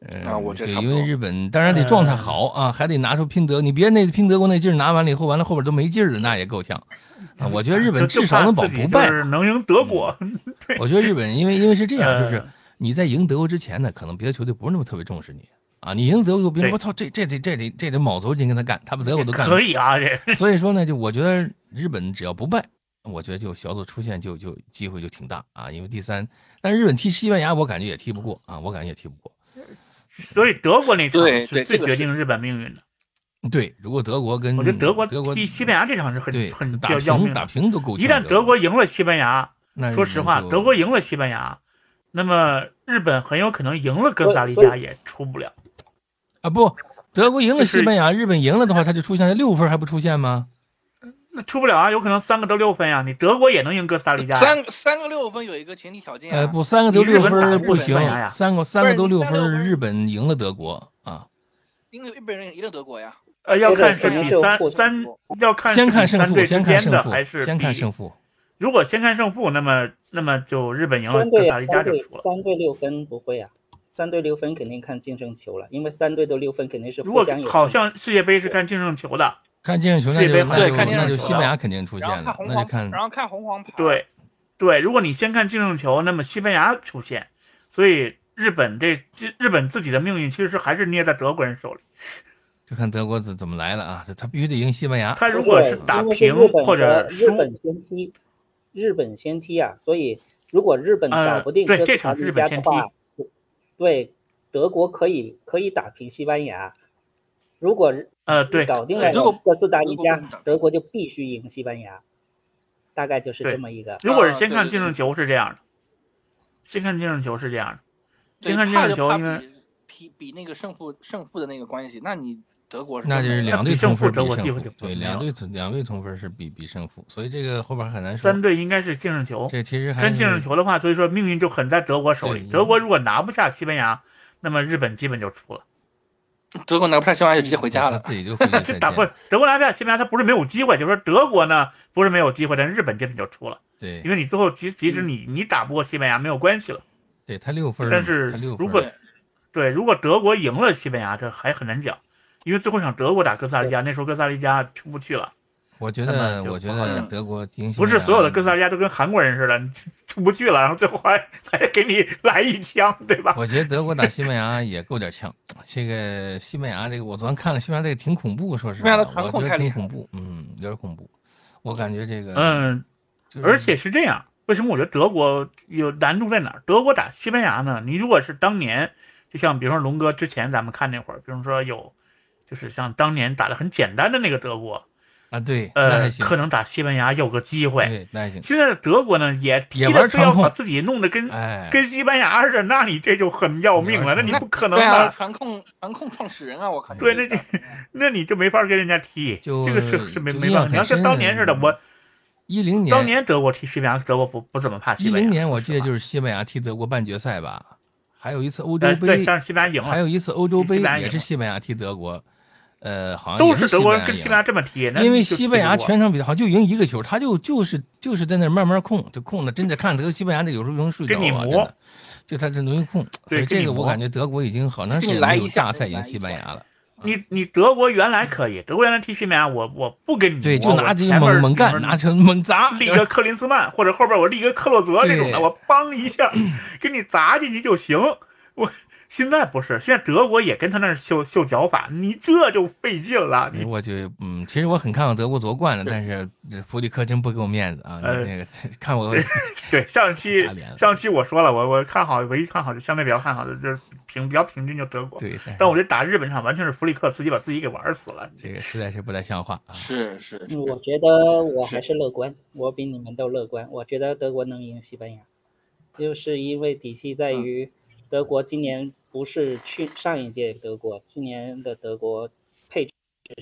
呃，啊我这对，差不多因为日本当然得状态好啊，还得拿出拼德。你别那拼德国那劲儿拿完了以后，完了后边都没劲儿了，那也够呛。啊，我觉得日本至少能保不败就。是能赢德国。(laughs) 我觉得日本，因为因为是这样，就是呃你在赢德国之前呢，可能别的球队不是那么特别重视你啊。你赢德国，别人对我操，这这得这得这得卯足劲跟他干，他把德国都干了可。以啊，这 (laughs) 所以说呢，就我觉得日本只要不败，我觉得就小组出线就就机会就挺大啊。因为第三，但是日本踢西班牙，我感觉也踢不过啊，我感觉也踢不过。所以德国那场是最决定日本命运的。对，如果德国跟我觉得德国德国踢西班牙这场是很很打要平打。平都够呛。一旦德国赢了西班牙，那说实话，德国赢了西班牙，那么日本很有可能赢了哥斯达黎加也出不了。啊不，德国赢了西班牙，日本赢了的话，他就出现六分还不出现吗？那出不了啊，有可能三个都六分呀。你德国也能赢哥斯达黎加呀。三三个六分有一个前提条件、啊，呃，不，三个都六分不行三个三个都六分日本赢了德国啊。因为日本人赢了德国呀。呃，要看是比三三，要看先看胜负，先看胜负还，是先看胜负。如果先看胜负，那么那么就日本赢了哥斯达黎加就出了。三对六分不会啊，三队六分肯定看净胜球了，因为三队都六分肯定是如果互相有好像世界杯是看净胜球的，看净胜球，那世界杯就对看净那胜球了就西班牙肯定出现了然后看，红黄，那就看然后看红黄牌。对，对，如果你先看净胜球，那么西班牙出现，所以日本这这日本自己的命运其实是还是捏在德国人手里。就看德国怎怎么来了啊！他必须得赢西班牙。他如果是打平或者日输，本先踢，日本先踢啊，所以如果日本搞呃不定对这场黎日本先加的话，对德国可以可以打平西班牙。如果呃，对，搞定了呃如果哥斯达黎加德国就必须赢西班牙，大概就是这么一个。如果是先看净胜球是这样的，先看净胜球是这样的，先看净胜球，因为怕比比比那个胜负胜负的那个关系，那你德国是那就是两队比胜负同分比胜负对，两队两队同分是比比胜负，所以这个后边很难说三。队应该是净胜球。这其实还真净胜球的话，所以说命运就很在德国手里。德国如果拿不下西班牙，那么日本基本就出了。(laughs) 德国拿不下西班牙就直接回家了。他自己就回 (laughs) 去这打不。德国拿不下西班牙，他不是没有机会，就是说德国呢不是没有机会，但日本基本就出了，对因为你最后其其实你你打不过西班牙没有关系了。对，他六分，但是如果对，如果德国赢了西班牙，这还很难讲，因为最后一场德国打哥斯达黎加，那时候哥斯达黎加出不去了，我觉得，我觉得德国赢西不是所有的哥斯达黎加都跟韩国人似的，你出不去了，然后最后还还给你来一枪，对吧？我觉得德国打西班牙也够点呛。这个西班牙这个，我昨天看了西班牙这个挺恐怖，说实话，西班牙的传我觉得挺恐怖，嗯，有点恐怖。我感觉这个，嗯，就是而且是这样，为什么我觉得德国有难度在哪儿？德国打西班牙呢？你如果是当年，就像比如说龙哥之前咱们看那会儿，比如说有，就是像当年打的很简单的那个德国，啊，对，呃可能打西班牙有个机会。对，那还行。现在的德国呢也踢也的玩长控非要把自己弄得跟哎，跟西班牙似的，那你这就很要命了，那你不可能对啊，的，传控传控创始人啊，我靠！对那 (laughs) 那你就没法跟人家踢，这个是是没没办法。你要像当年似的，我一零年，当年德国踢西班牙，德国不不怎么怕西班牙。一零年我记得就是西班牙踢德国半决赛吧，还有一次欧洲杯对，杯，但是西班牙赢了，还有一次欧洲杯西班牙也是西班牙踢德国，呃，好像都是是德国人跟西班牙这么踢，因为西班牙全场比赛好像就赢一个球，他就就是就是在那慢慢控，就控的真的看德西班牙的有时候容易睡着啊，跟你磨真的，就他这容易控，所以这个我感觉德国已经好长时间没有来一下大赛赢西班牙了。你你德国原来可以，德国原来踢西班牙，我我不跟你对，磨就拿这个猛猛干，拿成猛砸，立个克林斯曼，或者后边我立个克洛泽这种的，我梆一下 (clears throat) 给你砸进去就行。我现在不是，现在德国也跟他那儿秀秀脚法，你这就费劲了。你我就嗯，其实我很看好德国夺冠的，但是这弗里克真不给我面子啊！你呃这个 (laughs) 看我对 (laughs) 上期上期我说了，我我看好唯一看好的相对比较看好的就是平比较平均就德国，对，但我觉得打日本场完全是弗里克自己把自己给玩死了。这个实在是不太像话啊！(laughs) 是是是嗯我觉得我还是乐观，我比你们都乐观。我觉得德国能赢西班牙，就是因为底气在于德国今年不是去上一届德国，今年的德国配置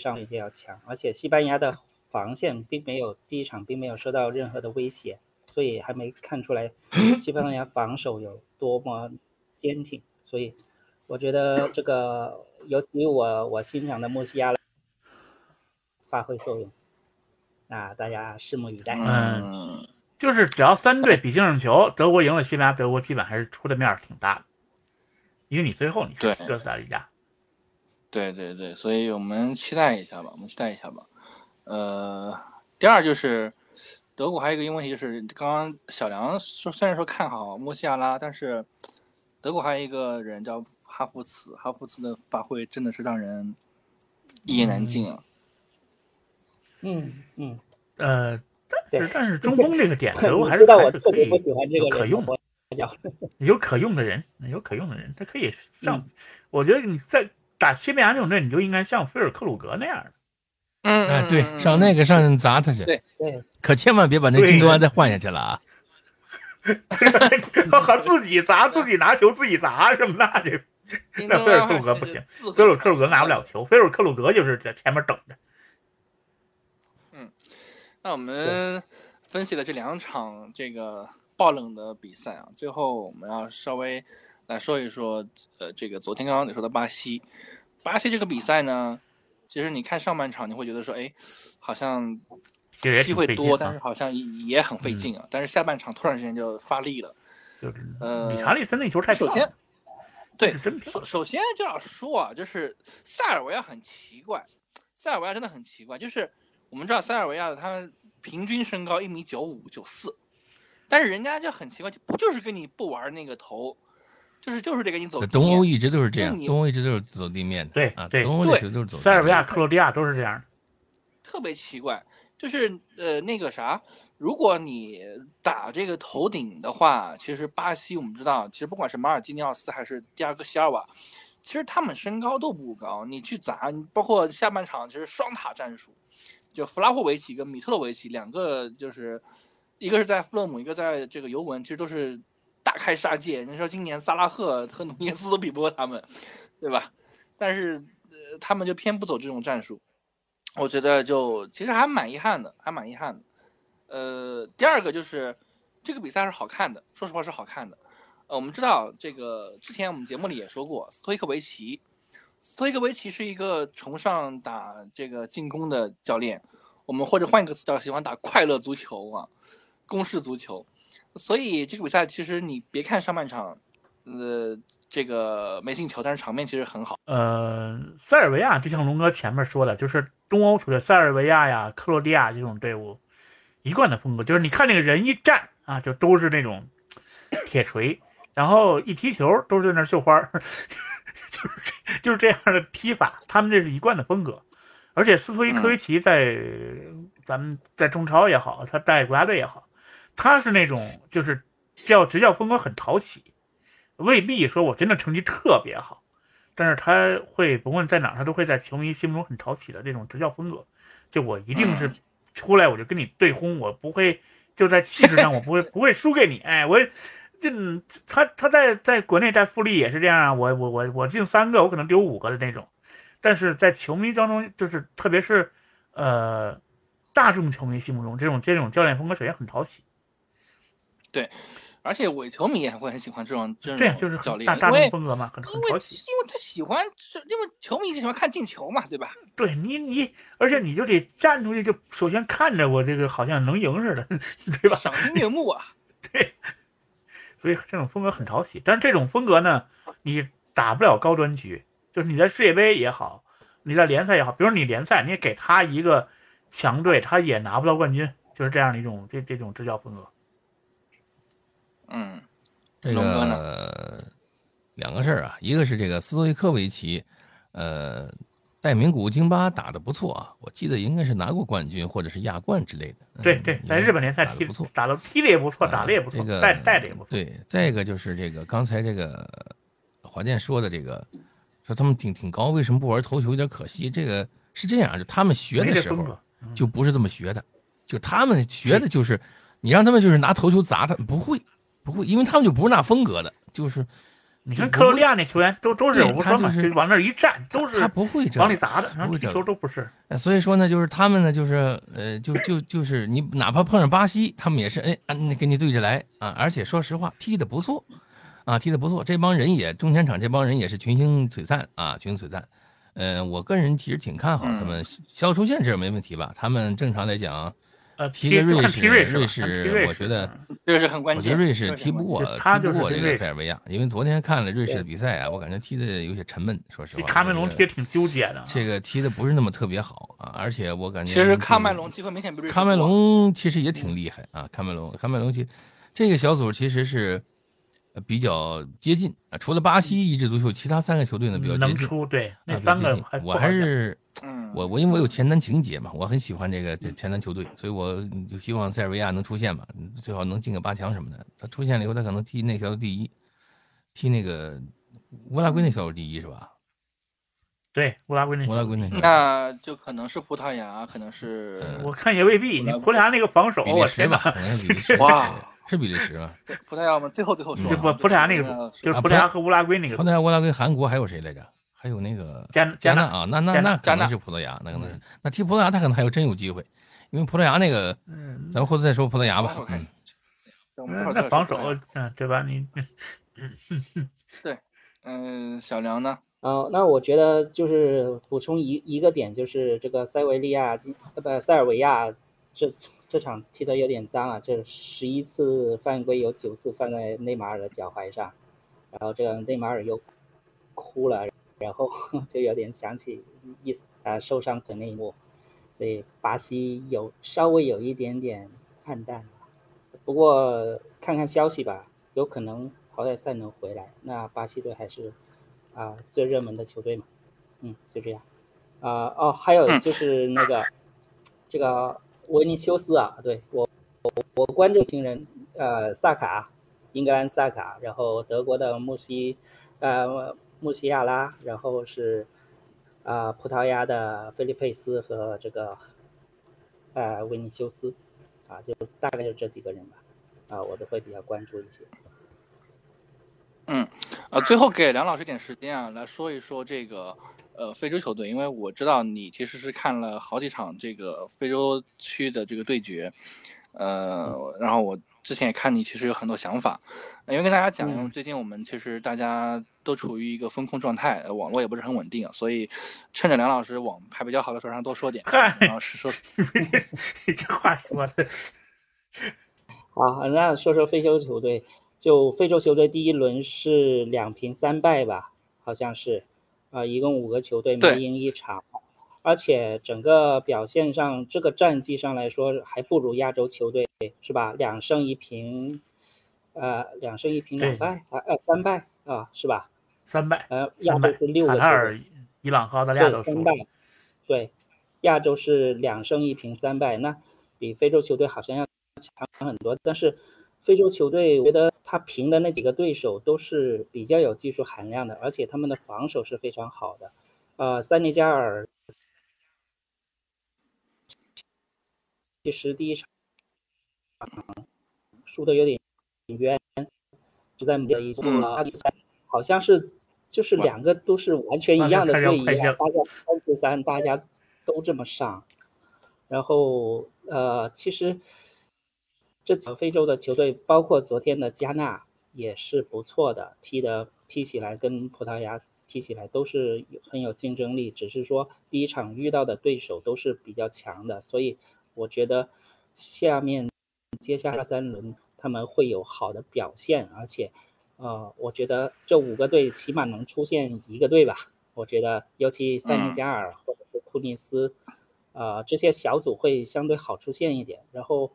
上一届要强，而且西班牙的防线并没有第一场并没有受到任何的威胁，所以还没看出来 (laughs) 西班牙防守有多么坚挺。所以我觉得这个，尤其我我欣赏的穆西亚发挥作用。那大家拭目以待。嗯，就是只要三队比净胜球，德国赢了西班牙，德国基本还是出的面儿挺大的，因为你最后你是对哥斯达黎加。对对对，所以我们期待一下吧，我们期待一下吧。呃，第二就是德国还有一个一个问题，就是刚刚小梁说虽然说看好穆西亚拉，但是德国还有一个人叫哈弗茨，哈弗茨的发挥真的是让人一言难尽啊。嗯嗯，呃，但是但是中锋这个点，德国还是还是可我特别喜欢这个可用我讲有可用的人，有可用的人，他可以上。我觉得你在打西班牙这种队，你就应该像菲尔克鲁格那样的。嗯哎，对，上那个上砸他去，对对，可千万别把那金多安再换下去了啊！(laughs) 和自己砸，自己拿球，自己砸什么那就那菲尔克鲁格不行，菲尔克鲁格拿不了球，菲尔克鲁格就是在前面等着。嗯那我们分析了这两场这个爆冷的比赛啊，最后我们要稍微来说一说，呃，这个昨天刚刚你说的巴西，巴西这个比赛呢，其实你看上半场你会觉得说，哎，好像机会多，但是啊，好像也很费劲啊，但是下半场突然之间就发力了。就是呃里查利森那球太漂首先对。首首先就要说啊，就是塞尔维亚很奇怪，塞尔维亚真的很奇怪，就是我们知道塞尔维亚他平均身高一米九五九四，但是人家就很奇怪，就不就是跟你不玩那个头，就是就是得给你走地面。东欧一直都是这样，东欧一直都是走地面的，啊，对对东欧的对球都是走地面的。塞尔维亚、克罗地亚都是这样。特别奇怪，就是呃那个啥，如果你打这个头顶的话，其实巴西我们知道，其实不管是马尔基尼奥斯还是第二个席尔瓦，其实他们身高都不高，你去砸，你包括下半场其实双塔战术，就弗拉霍维奇跟米特洛维奇两个就是一个是在富勒姆，一个在这个尤文，其实都是大开杀戒。你说今年萨拉赫和努涅斯都比不过他们，对吧？但是呃他们就偏不走这种战术。我觉得就其实还蛮遗憾的，还蛮遗憾的。呃，第二个就是这个比赛是好看的，说实话是好看的。呃，我们知道这个之前我们节目里也说过，斯托伊克维奇，斯托伊克维奇是一个崇尚打这个进攻的教练，我们或者换一个词叫喜欢打快乐足球啊，攻势足球。所以这个比赛其实你别看上半场，呃，这个没进球，但是场面其实很好。呃，塞尔维亚就像龙哥前面说的，就是东欧球队塞尔维亚呀、克罗地亚这种队伍一贯的风格，就是你看那个人一站啊，就都是那种铁锤，然后一踢球都是在那儿绣花儿，(laughs) 就是就是这样的踢法，他们这是一贯的风格。而且斯托伊科维奇在、咱们在中超也好，他带国家队也好，他是那种就是教执教风格很讨喜，未必说我真的成绩特别好。但是他会不论在哪儿，他都会在球迷心目中很讨喜的这种执教风格。就我一定是出来我就跟你对轰，我不会就在气势上我不会不会输给你。哎，我这他他在在国内带富力也是这样啊，我我我我进三个，我可能丢五个的那种。但是在球迷当中，就是特别是呃大众球迷心目中，这种这种教练风格首先很讨喜。对，而且伪球迷也会很喜欢这种这对，就是种教练，大大因为众风格嘛，很很因为。因为他喜欢，因为球迷就喜欢看进球嘛，对吧？对你你，而且你就得站出去，就首先看着我这个好像能赢似的，(laughs) 对吧？赏心悦目啊！(laughs) 对所以这种风格很讨喜。但是这种风格呢，你打不了高端局，就是你在世界杯也好，你在联赛也好，比如你联赛，你给他一个强队，他也拿不到冠军，就是这样的一种这这种执教风格。嗯，这个两个事儿啊，一个是这个斯托伊科维奇，呃，在名古京巴打的不错啊，我记得应该是拿过冠军或者是亚冠之类的。嗯对对，在日本联赛踢不错，打的踢的也不错，打的也不错这，个带带的也不错。对，再一个就是这个刚才这个华健说的这个，说他们挺挺高，为什么不玩头球？有点可惜。这个是这样，就他们学的时候就不是这么学的，就他们学的就是你让他们就是拿头球砸他，不会不会，因为他们就不是那风格的，就是你看克罗地亚那球员都都是我不说嘛，他就是就往那一站，都是他不会这。往里砸的，然后踢不会这样球都不是。呃所以说呢，就是他们呢，就是呃，就就就是你哪怕碰上巴西，他们也是哎，那跟你对着来啊。而且说实话，踢的不错啊，踢的不错。这帮人也中前场这帮人也是群星璀璨啊，群星璀璨。呃，我个人其实挺看好他们小组出线这没问题吧？他们正常来讲，呃，踢个瑞士瑞士，我觉得嗯这个是很关键。我觉得瑞士踢不过，踢不过这个塞尔维亚，因为昨天看了瑞士的比赛啊，我感觉踢的有些沉闷，说实话。这喀麦隆这个踢得挺纠结的啊。这个踢的不是那么特别好啊，而且我感觉其实这喀麦隆机会明显比瑞士喀麦隆其实也挺厉害啊，喀麦隆喀麦隆其这个小组其实是呃比较接近啊，除了巴西一支足球，其他三个球队呢比较接能近。出对啊那三个我还是嗯，我我因为我有前瞻情节嘛，我很喜欢这个这前瞻球队，所以我就希望塞尔维亚能出现嘛，最好能进个八强什么的。他出现了以后，他可能踢那小组第一，踢那个乌拉圭那小组第一是吧？对乌拉圭那乌拉圭那那就可能是葡萄牙，可能是嗯我看也未必。你葡萄牙那个防守，我天哪！(laughs) 哇对，是比利时吗？葡萄牙。我们最后最后说不葡萄牙那个个就是啊葡萄牙和乌拉圭那个葡萄牙、乌拉圭、韩国还有谁来着？还有那个加加纳啊，那那那可加纳能是葡萄牙，那可能是那踢葡萄牙，他可能还有真有机会，因为葡萄牙那个，嗯，咱们后头再说葡萄牙吧。嗯，我们待会儿那防守，嗯，对吧？你嗯，小梁呢？呃，那我觉得就是补充一一个点，就是这个塞维利亚今呃不塞尔维亚这这场踢得有点脏啊，这十一次犯规有九次犯在内马尔的脚踝上，然后这个内马尔又哭了，然后 (laughs) 就有点想起一啊受伤的那一幕，所以巴西有稍微有一点点暗淡。不过看看消息吧，有可能淘汰赛能回来，那巴西队还是啊、最热门的球队嘛。嗯，就这样。啊、哦，还有嗯就是那个、这个维尼修斯啊，对我我我关注新人呃萨卡，英格兰萨卡，然后德国的穆西呃穆西亚拉，然后是啊、葡萄牙的菲利佩斯和这个呃维尼修斯啊，就大概就这几个人吧。啊，我都会比较关注一些。嗯呃，最后给梁老师点时间啊，来说一说这个呃非洲球队，因为我知道你其实是看了好几场这个非洲区的这个对决，呃，然后我之前也看你其实有很多想法，呃因为跟大家讲，因为嗯。最近我们其实大家都处于一个风控状态，呃网络也不是很稳定啊，所以趁着梁老师网还比较好的时候，让他多说点，嗨，然后是说 (laughs) 这话说的，(laughs) 好，那说说非洲球队，就非洲球队第一轮是两平三败吧，好像是，啊、一共五个球队没赢一场，而且整个表现上，这个战绩上来说还不如亚洲球队，是吧？两胜一平，呃，两胜一平两败，啊呃三败啊，是吧？三败，呃，亚洲是六，个球队卡塔尔、伊朗和澳大利亚对，都输了。三败，对，亚洲是两胜一平三败，那比非洲球队好像要强很多。但是非洲球队，我觉得他平的那几个对手都是比较有技术含量的，而且他们的防守是非常好的。呃，塞内加尔其实第一场输的有点冤，就在某一嗯了，好像是就是两个都是完全一样的队大家三十三，大家都这么上。然后呃，其实这几个非洲的球队，包括昨天的加纳也是不错的，踢的踢起来跟葡萄牙踢起来都是有很有竞争力，只是说第一场遇到的对手都是比较强的，所以我觉得下面接下来三轮他们会有好的表现，而且呃，我觉得这五个队起码能出现一个队吧，我觉得尤其塞内加尔或者是突尼斯。呃，这些小组会相对好出现一点，然后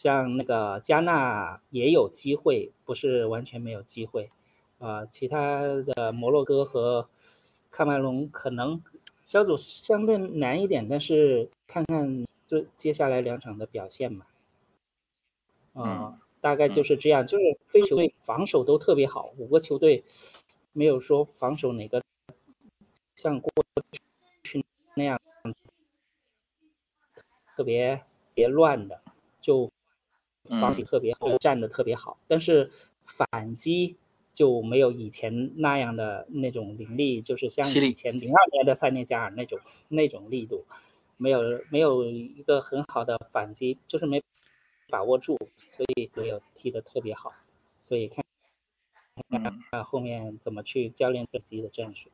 像那个加纳也有机会，不是完全没有机会。呃，其他的摩洛哥和喀麦隆可能小组相对难一点，但是看看就接下来两场的表现嘛。呃，大概就是这样，就是非球队防守都特别好，五个球队没有说防守哪个像过去那样。特别别乱的，就防守特别好，站的特别好，但是反击就没有以前那样的那种凌厉，就是像以前零二年的塞内加尔那种那种力度，没有没有一个很好的反击，就是没把握住，所以没有踢得特别好，所以看看后面怎么去教练自己的战术。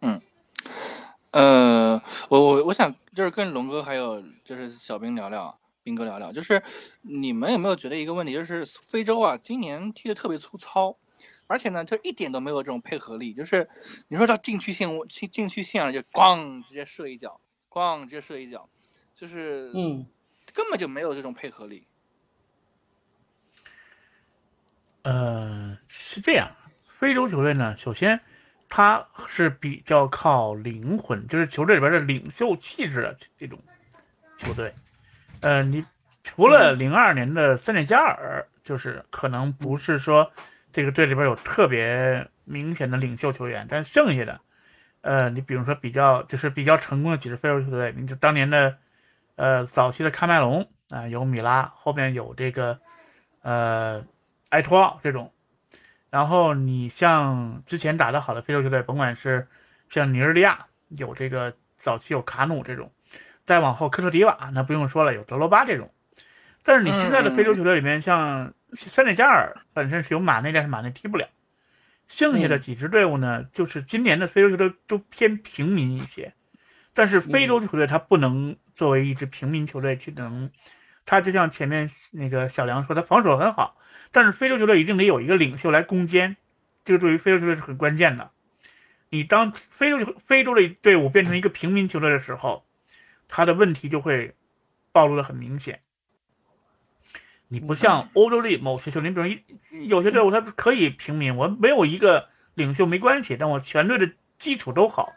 嗯。呃，我我我想就是跟龙哥还有就是小兵聊聊，兵哥聊聊，就是你们有没有觉得一个问题，就是非洲啊，今年踢的特别粗糙，而且呢，就一点都没有这种配合力，就是你说到禁区线禁禁区线上就咣直接射一脚，咣直接射一脚，就是嗯，根本就没有这种配合力。呃，是这样，非洲球队呢，首先。他是比较靠灵魂，就是球队里边的领袖气质的这种球队。呃，你除了零二年的塞内加尔，就是可能不是说这个队里边有特别明显的领袖球员，但剩下的，呃，你比如说比较就是比较成功的几支非洲球队，你就当年的呃早期的喀麦隆啊、呃，有米拉，后面有这个呃埃托奥这种。然后你像之前打得好的非洲球队，甭管是像尼日利亚有这个早期有卡努这种，再往后科特迪瓦那不用说了，有德罗巴这种。但是你现在的非洲球队里面，像塞内加尔本身是有马内，但是马内踢不了。剩下的几支队伍呢，就是今年的非洲球队都偏平民一些。但是非洲球队它不能作为一支平民球队去能，它就像前面那个小梁说，他防守很好。但是非洲球队一定得有一个领袖来攻坚，这个对于非洲球队是很关键的。你当非洲非洲的队伍变成一个平民球队的时候，他的问题就会暴露的很明显。你不像欧洲里某些球队，比如有些队伍他可以平民，我没有一个领袖没关系，但我全队的基础都好。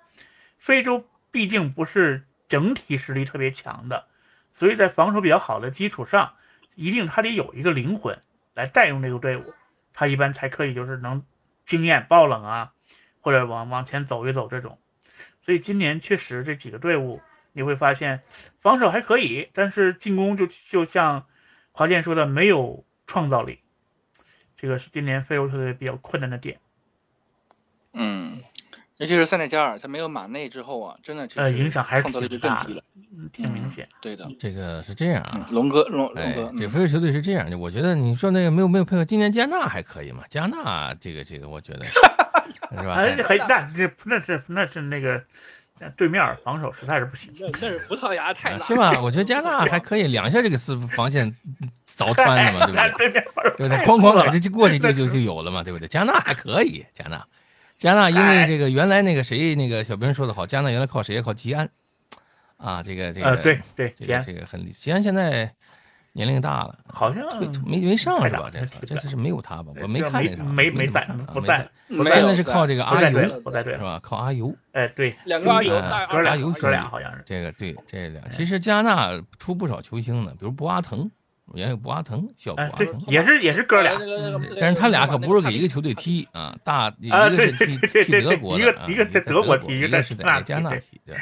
非洲毕竟不是整体实力特别强的，所以在防守比较好的基础上，一定他得有一个灵魂。来带动这个队伍，他一般才可以就是能经验爆冷啊，或者往往前走一走这种。所以今年确实这几个队伍你会发现防守还可以，但是进攻就就像华健说的没有创造力，这个是今年非洲球队比较困难的点。嗯，尤其是塞内加尔，他没有马内之后啊，真的呃影响还是创造力就更低了，嗯，挺明显。对的，这个是这样啊，龙哥，龙龙哎哥，，这非洲球队是这样的，我觉得你说那个没有没有配合，今年加纳还可以嘛？加纳这个这个，我觉得 (laughs) 是吧？还还那这那是那是那个对面防守实在是不行，那那是葡萄牙太啊辣，是吧？我觉得 (laughs) 加纳还可以，两下这个四防线 (laughs) 凿穿了嘛，对不对？对面防守对不对？哐哐了感觉就过去 (laughs) 就就就有了嘛，对不对？加纳还可以，加纳，加纳因为这个原来那个谁那个小兵说的好，加纳原来靠谁？靠吉安啊，这个这个呃，对对，这个吉安这个很，吉安现在年龄大了，好像退没没上是吧？这次这次是没有他吧？我没没看见他，没没在不在现在是靠这个阿尤不在队了是吧？靠阿尤，哎，对，两个阿尤，哥俩哥阿尤兄弟俩好像是，这个对这俩，其实加纳出不少球星呢，比如博阿滕，原来有博阿滕，小博哎，对阿滕，，也是也是哥俩但是他俩可不是给一个球队踢啊，大一啊个是踢踢德国的，一个啊一个在德德国踢一个是在加纳踢对加纳踢，对。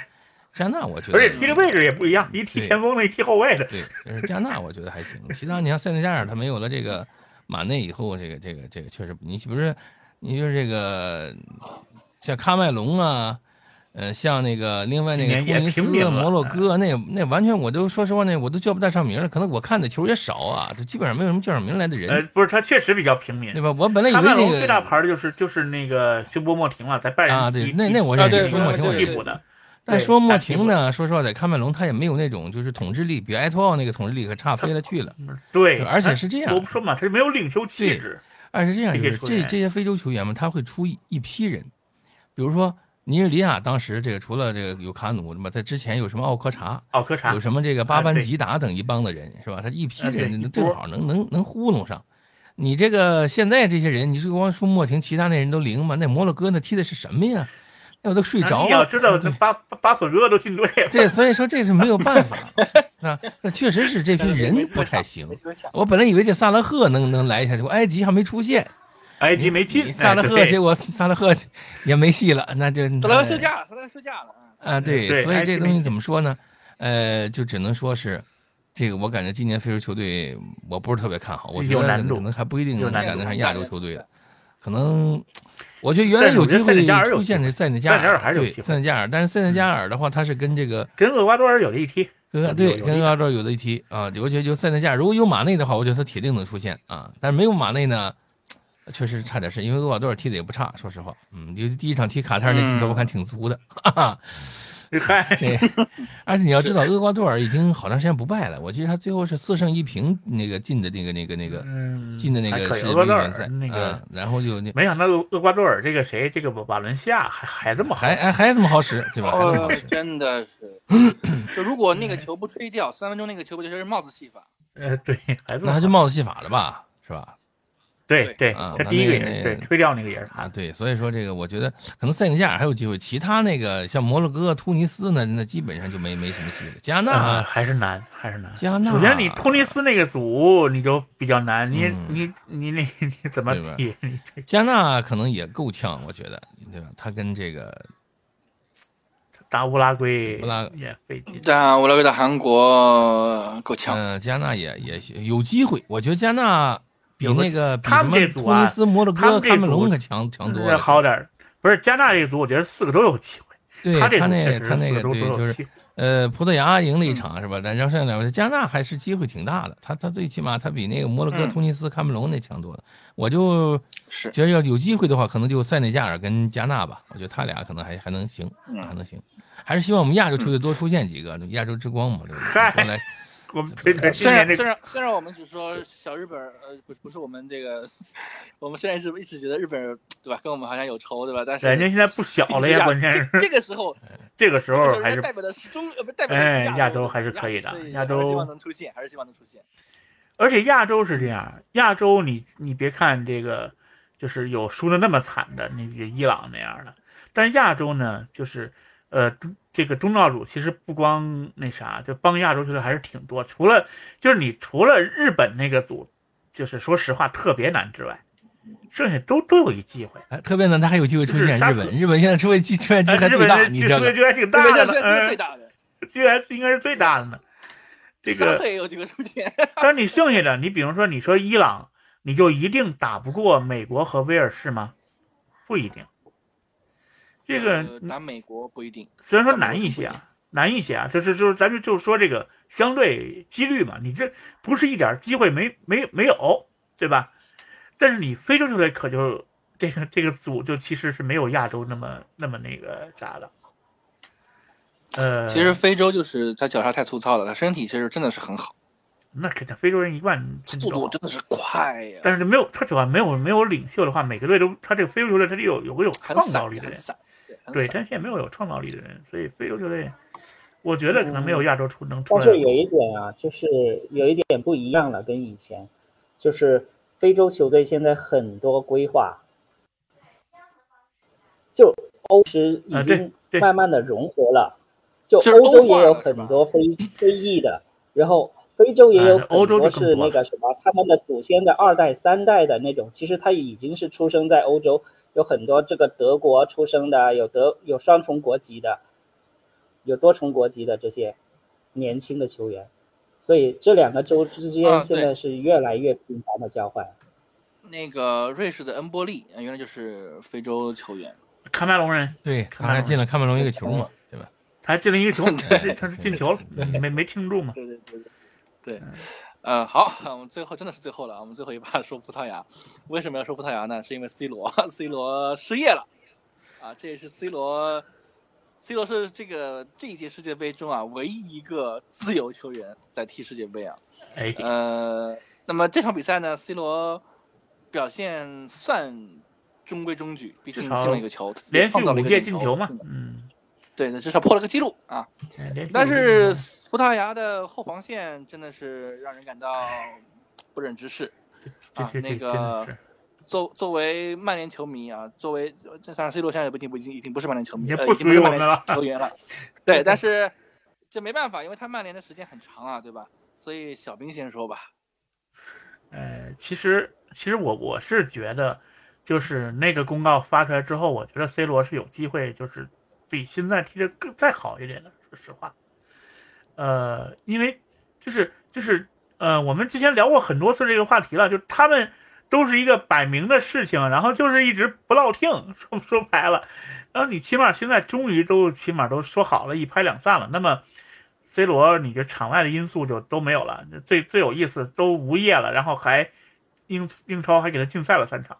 加纳我觉得，而且踢的位置也不一样，一踢前锋的，一踢后卫的。对，就是加纳我觉得还行。其他你像塞内加尔，他没有了这个马内以后，这个这个这个确实，你比如说，你就是这个像喀麦隆啊。呃，像那个另外那个突尼斯、平民了摩洛哥，那那完全我都说实话，那我都叫不大上名了。可能我看的球也少啊，就基本上没有什么叫上名来的人，呃，不是，他确实比较平民对。吧？我本来以为那个最大，牌的就是就是那个休波莫廷了，在拜仁啊对那那我认识踢休波莫廷我替补的。对但说莫廷呢，说实话，在喀麦隆他也没有那种就是统治力，比埃托奥那个统治力可差飞了去了。对，而且是这样我不说嘛，他没有领袖气质。而是这样，这就是这这些非洲球员们，他会出一一批人，比如说尼日利亚当时这个除了这个有卡努，什么在之前有什么奥科查，奥科查有什么这个巴班吉达等一帮的人，是吧？他一批人正好能能能糊弄上。你这个现在这些人，你是光说莫廷，其他那人都灵吗？那摩洛哥那踢的是什么呀？那我都睡着你要了。知道，这巴巴巴索哥都进队了。对，所以说这是没有办法 (laughs) 啊，那确实是这批人不太行。我本来以为这萨拉赫能能来一下，结果埃及还没出现。埃及没进，萨拉赫，结果萨拉赫也没戏了，那就萨拉赫休假了，萨拉赫休假了啊。啊，对，所以这东西怎么说呢？呃，就只能说是这个，我感觉今年非洲球队我不是特别看好，我觉得有难度可能还不一定能有难度赶得上亚洲球队的，可能。我觉得原来有机会出现的塞内加塞内加尔还是有对机会塞内加尔，但是塞内加尔的话，他是跟这个跟厄瓜多尔有的一踢。有跟对跟厄瓜多尔有的一踢啊，我觉得就塞内加尔如果有马内的话，我觉得他铁定能出现啊，但是没有马内呢，确实差点事，因为厄瓜多尔踢的也不差，说实话，嗯，就第一场踢卡塔尔那镜头我看挺足的，哈哈。(laughs) 嗨，(laughs) 这，而且你要知道，厄瓜多尔已经好长时间不败了。我记得他最后是四胜一平，那个进的那个那个那个嗯，进的那个世界厄瓜多尔杯预选赛，那个嗯，然后就那没想到厄厄瓜多尔这个谁，这个瓦伦西亚还还这么好还还还这么好使，对吧？真的是，(laughs) 就如果那个球不吹掉，三分钟那个球不就是帽子戏法？呃，对，还那他就帽子戏法了吧，是吧？对对，啊他第一个也是对吹掉那个也是啊，他。对，所以说这个我觉得可能塞内加尔还有机会，其他那个像摩洛哥、突尼斯呢，那基本上就没没什么戏了。加啊，纳，还是难，还是难。加纳，首先，你突尼斯那个组你就比较难，你嗯你你那你怎么踢？加纳可能也够呛，我觉得，对吧？他跟这个打乌拉圭乌拉也费劲。但乌拉圭打韩国够呛。嗯，加纳也也行有机会，我觉得加纳比那个比他什么们这组啊突尼斯、摩洛哥、喀麦隆可强强多了。好点儿。不是加纳这个组，我觉得四个都有机会。对他那他那个对就是呃，葡萄牙赢了一嗯场是吧？但让剩下两位加纳还是机会挺大的，他他最起码他比那个摩洛哥、嗯突尼斯、喀麦隆那强多了。我就是觉得要有机会的话，可能就塞内加尔跟加纳吧，我觉得他俩可能还还能行，嗯还能行。还是希望我们亚洲球队多出现几个，亚洲之光嘛，对不对多来我们推推虽然虽然虽然我们只说小日本儿，呃，不是不是我们这个，我们虽然是一直觉得日本人对吧，跟我们好像有仇对吧？但是人家现在不小了呀，(laughs) 关键是这这个时候，这个时候候还是代表的是中呃不代表亚洲还是可以的亚洲还是希望能出现，还是希望能出现。而且亚洲是这样，亚洲你你别看这个，就是有输的那么惨的那个伊朗那样的，但亚洲呢，就是呃中这个东道主其实不光那啥，就帮亚洲球队还是挺多。除了就是你除了日本那个组，就是说实话特别难之外，剩下都都有一机会。哎特别难，他还有机会出现日本，日本现在出现机出现机哎会最大，日本的你知道吗机会？就还挺大的呢，本现在是最嗯，大的，机会还应该是最大的呢。(laughs) 这个沙特也有机会出现。(laughs) 但是你剩下的，你比如说你说伊朗，你就一定打不过美国和威尔士吗？不一定。这个呃打美国不一定，虽然说难一些啊，难一些啊，就是就是咱就就说这个相对几率嘛，你这不是一点机会没没没有，对吧？但是你非洲球队可就这个这个组就其实是没有亚洲那么那么那个啥的。呃，其实非洲就是他脚下太粗糙了，他身体其实真的是很好，那肯定非洲人一贯速度真的是快呀，但是没有他主要没有没有领袖的话，每个队都他这个非洲球队他得有有个有创造力的人，很散，对，但现在没有有创造力的人，所以非洲球队，我觉得可能没有亚洲出能出来的但是有一点啊，就是有一点不一样了，跟以前，就是非洲球队现在很多规划，就欧时已啊对经对。慢慢的融合了，就就欧洲也有很多非非裔的，然后非洲也有啊欧洲很多是那个什么，他们的祖先的二代三代的那种，其实他已经是出生在欧洲，有很多这个德国出生的，有德有双重国籍的，有多重国籍的这些年轻的球员，所以这两个州之啊间现在是越来越频繁的交换。那个瑞士的恩波利，呃原来就是非洲球员。喀麦隆人，对，他还进了喀麦隆一个球嘛，对吧？他还进了一个球，对他是进球了，没没听住嘛？对对对对对，呃，好，(laughs) 我们最后真的是最后了，我们最后一把 (laughs) 说葡萄牙。为什么要说葡萄牙呢？是因为 C 罗，(laughs) C 罗失业了啊，这也是 C 罗，C 罗是这个这一届世界杯中啊唯一一个自由球员在踢世界杯啊。哎，呃，那么这场比赛呢，C 罗表现算中规中矩，毕竟进了一个球，连续创造了一五个进球嘛，嗯，对的，至少破了个记录啊。但是葡萄牙的后防线真的是让人感到不忍直视。啊那个作作为曼联球迷啊，作为这当然 C 罗现在已经不已经已经不是曼联球迷，呃，已经不是曼联属于我们了球员了。对，但是 (laughs) 这没办法，因为他曼联的时间很长啊，对吧？所以小兵先说吧。呃，其实其实我我是觉得，就是那个公告发出来之后，我觉得 C 罗是有机会，就是比现在踢得更再好一点的，说实话。呃，因为就是就是呃，我们之前聊过很多次这个话题了，就他们都是一个摆明的事情，然后就是一直不落听，(laughs) 说说白了，然后你起码现在终于都起码都说好了，一拍两散了，那么。C 罗，你这场外的因素就都没有了，最最有意思都无业了，然后还英英超还给他禁赛了三场，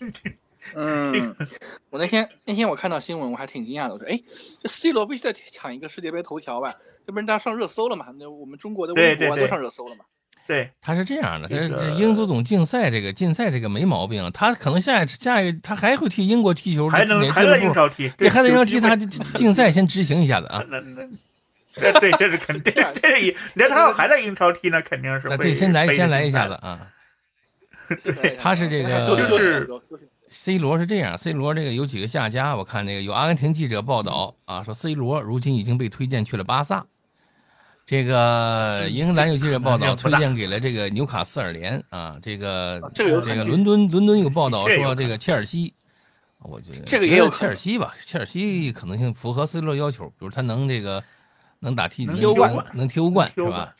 (laughs) 嗯，(laughs) 我那天那天我看到新闻，我还挺惊讶的。我说，哎，这 C 罗必须得抢一个世界杯头条吧，这不然他上热搜了嘛？那我们中国的微博都上热搜了嘛？对，他是这样的，他这个这英足总竞赛这个竞赛这个没毛病，他可能下一下一个他还会替英国踢球，还能还哪俱乐部在英超踢，对，还得让踢他 (laughs) 竞赛先执行一下子啊。(laughs) 那那这对这是肯定，这也连他要还在英超踢呢，肯定是那这先来先来一。下子啊。对他是这个就是 C 罗是这样，C 罗这个有几个下家，我看那个有阿根廷记者报道啊，说 C 罗如今已经被推荐去了巴萨。这个英格兰有记者报道推荐给了这个纽卡斯尔联啊，这个这个这个伦敦伦敦有报道说这个切尔西，我觉得这个也有切尔西吧，切尔西可能性符合 C 罗要求，比如他能这个能打踢能能踢欧冠能能踢欧冠是吧？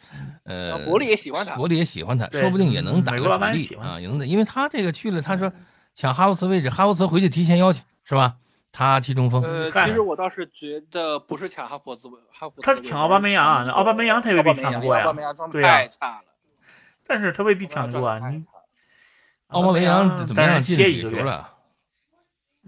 呃啊，伯利也喜欢他伯利也喜欢他，说不定也能打个主力啊，也能打，因为他这个去了，他说抢哈弗茨位置，哈弗茨回去提前邀请是吧？他踢中锋，呃，看其实我倒是觉得不是抢哈弗茨，哈弗茨他抢奥巴梅扬啊奥巴梅扬他也被抢过呀奥巴梅扬状态对呀太差了，但是他未必抢过啊，你奥巴梅扬怎么样？进几歇一个球了？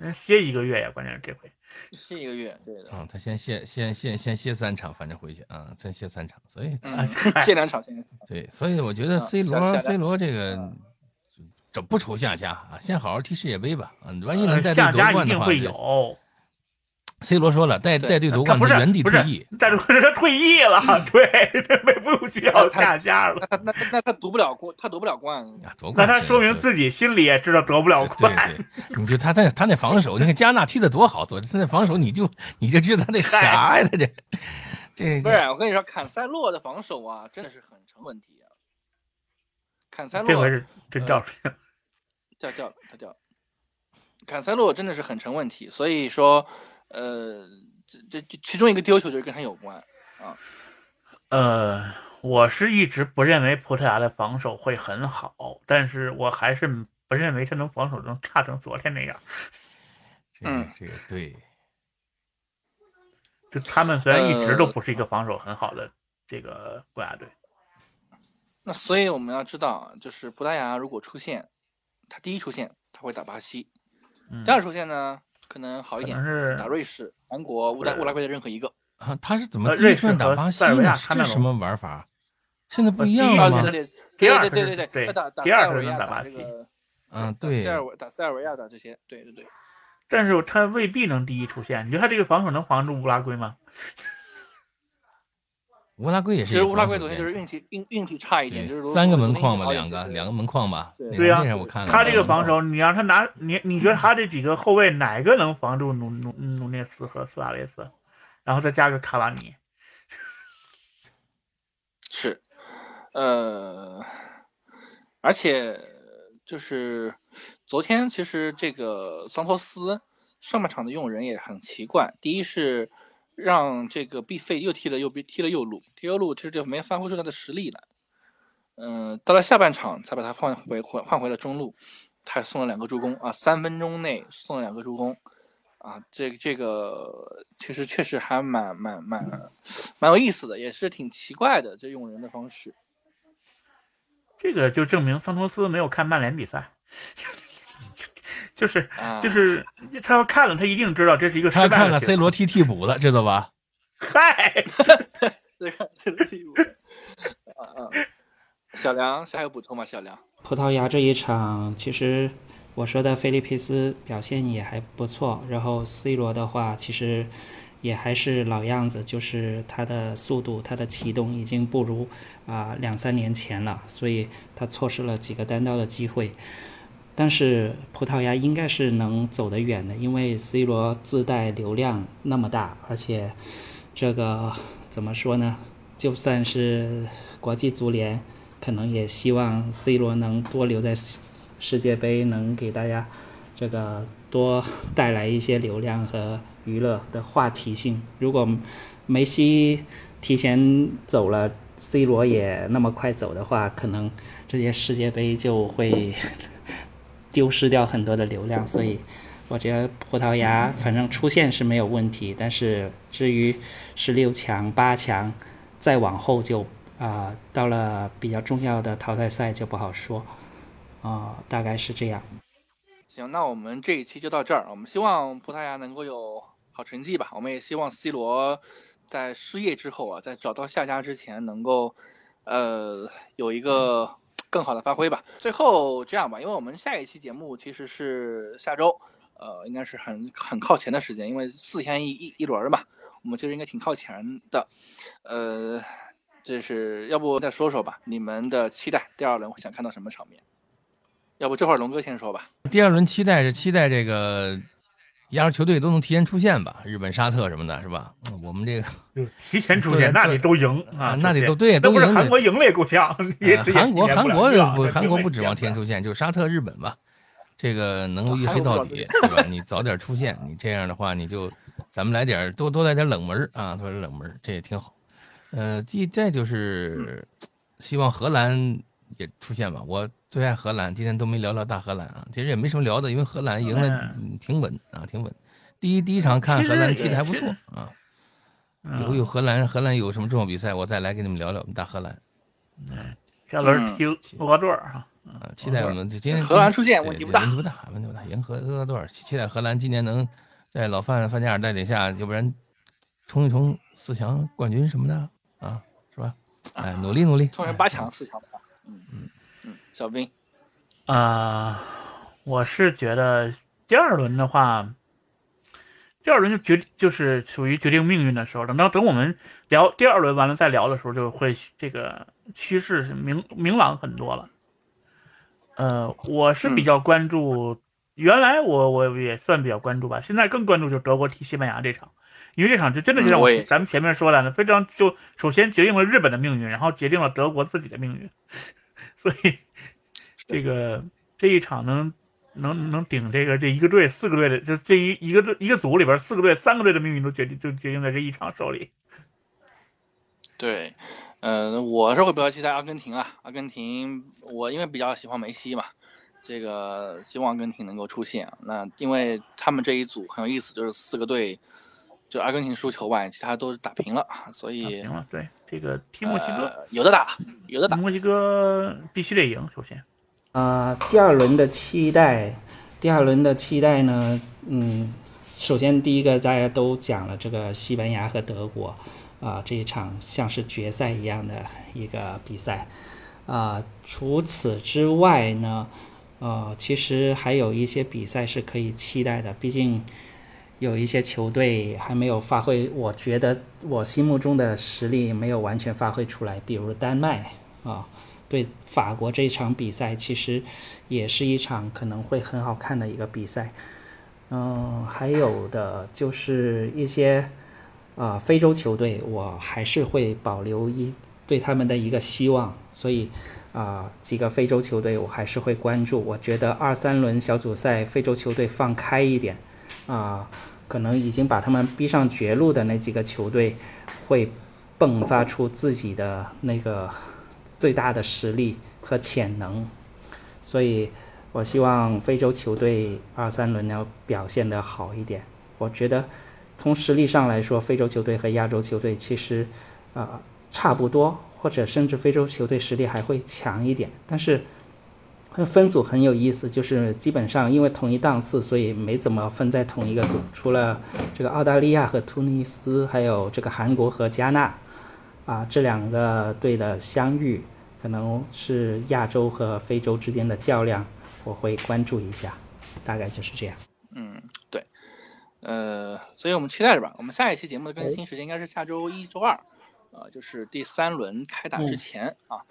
嗯歇一个月呀，关键是这回。(laughs) 歇一个月，对的，嗯，他先歇先先先歇三场，反正回去啊，再歇三场，所以嗯，(laughs) 歇两场，歇两场。对，所以我觉得啊 C 下罗下 C 罗这个啊这不愁下家啊，先好好踢世界杯吧。嗯，万一能呃带队夺下家一冠的话定会有，，C 罗说了，带 (laughs) 带队夺冠不是原地退役。，但是他退役了，(laughs) 对，他没不需要下家了。那他那他夺不了冠，他夺不了冠。啊，夺那他说明自己心里也知道得不了对冠。对，你就他那他那防守，你看加纳踢的多好，昨天他那防守你就你就知道他那啥呀，他这这不是，我跟你说，坎塞洛的防守啊，真的是很成问题啊。坎塞洛这回是真掉出去了。掉掉了，他掉了。坎塞洛真的是很成问题，所以说，呃，这这这其中一个丢球就是跟他有关啊。呃，我是一直不认为葡萄牙的防守会很好，但是我还是不认为他能防守能差成昨天那样。(laughs) 嗯这个对，就他们虽然一直都呃不是一个防守很好的这个国家队，那所以我们要知道啊，就是葡萄牙如果出现，他第一出现他会打巴西，嗯第二出现呢可能好一点是打瑞士、韩国、乌拉乌拉圭的任何一个。啊，他是怎么呃第一出现打瑞士和巴西呢？塞尔维亚是这是什么玩法？现在不呃一样了？对对对第二对对对对他打打第二是塞尔维亚打巴西，嗯，打对塞，尔维打塞尔维亚打这些，对对对。但是他未必能第一出现。你觉得他这个防守能防住乌拉圭吗？乌拉圭也是其实乌拉圭昨天就是运气运运气差一点，就是对，三个门框吧，两个两个门框吧，对呀我看了，他这个防守，你让他拿你，你觉得他这几个后卫哪个能防住努努努涅斯和苏亚雷斯？然后再加个卡瓦尼，(laughs) 是，呃，而且就是昨天其实这个桑托斯上半场的用人也很奇怪。第一是让这个 B 费又踢了右边，踢了右路，踢右路其实就没发挥出他的实力来。嗯，到了下半场才把他换回换换回了中路，他送了两个助攻啊，三分钟内送了两个助攻啊，这这个其实确实还蛮蛮蛮蛮有意思的，也是挺奇怪的这用人的方式。这个就证明桑托斯没有看曼联比赛，就是啊就是他要看了，他一定知道这是一个失败的他看了 C 罗踢替补了，知道吧？嗨，这个这个地步，啊啊，小梁还有补充吗？小梁，葡萄牙这一场，其实我说的菲利佩斯表现也还不错，然后 C 罗的话，其实也还是老样子，就是他的速度、他的启动已经不如啊、两三年前了，所以他错失了几个单刀的机会。但是葡萄牙应该是能走得远的，因为 C 罗自带流量那么大，而且这个怎么说呢？就算是国际足联，可能也希望 C 罗能多留在世界杯，能给大家这个多带来一些流量和娱乐的话题性。如果梅西提前走了，C 罗也那么快走的话，可能这些世界杯就会丢失掉很多的流量。所以，我觉得葡萄牙反正出线是没有问题，但是至于十六强、八强，再往后就啊、到了比较重要的淘汰赛就不好说，啊、大概是这样。行，那我们这一期就到这儿。我们希望葡萄牙能够有好成绩吧。我们也希望 C 罗在失业之后啊，在找到下家之前，能够呃有一个更好的发挥吧。最后这样吧，因为我们下一期节目其实是下周，呃，应该是很很靠前的时间，因为四天一一一轮嘛，我们其实应该挺靠前的。呃，这是要不再说说吧，你们的期待，第二轮想看到什么场面？要不这会儿龙哥先说吧。第二轮期待是期待这个亚洲球队都能提前出现吧，日本、沙特什么的，是吧？嗯我们这个就提前出对现，那对得都赢啊啊，那得都对，都赢韩国赢了也够呛，(laughs) 韩国韩国不韩国不指望提前出现，就沙特、日本吧，这个能够一黑到底，对吧？你早点出现，你这样的话，你就咱们来点多多来点冷门啊，多来点冷门，这也挺好。呃，第再就是希望荷兰也出现吧，我最爱荷兰，今天都没聊聊大荷兰啊，其实也没什么聊的，因为荷兰赢了嗯嗯挺稳啊，挺稳。第一第一场看荷兰踢的还不错啊，嗯。以后有荷兰荷兰有什么重要比赛，我再来给你们聊聊我们大荷兰下轮嗯踢厄瓜多尔哈，啊，期待我们这今天荷兰出现问题不大问题不大，问题不大，赢荷厄瓜多尔，期待荷兰今年能在老范范加尔带领下，要不然冲一冲四强冠军什么的啊，是吧？哎，努力努力，哎冲成八强、四强的话，嗯嗯嗯，小兵，啊，我是觉得第二轮的话，第二轮就决就是属于决定命运的时候。等到等我们聊第二轮完了再聊的时候，就会这个趋势是明明朗很多了。呃，我是比较关注，原来我我也算比较关注吧，现在更关注就是德国踢西班牙这场，因为这场就真的就像我咱们前面说的，非常就首先决定了日本的命运，然后决定了德国自己的命运，(laughs) 所以这个这一场能能能顶这个这一个队四个队的，就这一一个队一个组里边四个队三个队的命运都决定就决定在这一场手里。对，呃，我是会比较期待阿根廷啊，阿根廷，我因为比较喜欢梅西嘛，这个希望阿根廷能够出现。那因为他们这一组很有意思，就是四个队，就阿根廷输球外，其他都是打平了，所以平了，对这个踢墨西哥，呃有的打，有的打。墨西哥必须得赢，首先。啊、第二轮的期待，第二轮的期待呢，嗯，首先第一个大家都讲了这个西班牙和德国，啊、这一场像是决赛一样的一个比赛，啊、除此之外呢，呃，其实还有一些比赛是可以期待的，毕竟有一些球队还没有发挥，我觉得我心目中的实力没有完全发挥出来，比如丹麦啊。对法国这一场比赛，其实也是一场可能会很好看的一个比赛。嗯，还有的就是一些啊、非洲球队，我还是会保留一对他们的一个希望，所以啊、几个非洲球队我还是会关注。我觉得二三轮小组赛非洲球队放开一点啊、可能已经把他们逼上绝路的那几个球队，会迸发出自己的那个最大的实力和潜能。所以，我希望非洲球队二三轮要表现得好一点。我觉得，从实力上来说，非洲球队和亚洲球队其实啊、差不多，或者甚至非洲球队实力还会强一点。但是，分组很有意思，就是基本上因为同一档次，所以没怎么分在同一个组。除了这个澳大利亚和突尼斯，还有这个韩国和加纳，啊，这两个队的相遇，可能是亚洲和非洲之间的较量，我会关注一下。大概就是这样。嗯，对，呃，所以我们期待着吧。我们下一期节目的更新时间应该是下周一周二，呃，就是第三轮开打之前、啊，呃，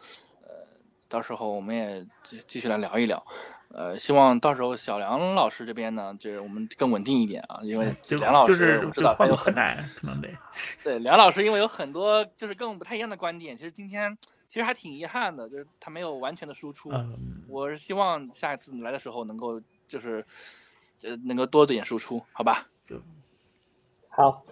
到时候我们也继继续来聊一聊。呃，希望到时候小梁老师这边呢，就是我们更稳定一点啊，因为梁老师我知道他有很难可能得。对梁老师，因为有很多就是跟我们不太一样的观点，其实今天其实还挺遗憾的，就是他没有完全的输出。嗯，我是希望下一次你来的时候能够就是呃能够多点输出，好吧？好，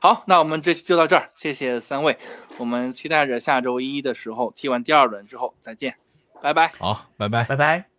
好，那我们这期就到这儿，谢谢三位，我们期待着下周一的时候踢完第二轮之后再见，拜拜。好，拜拜。拜拜。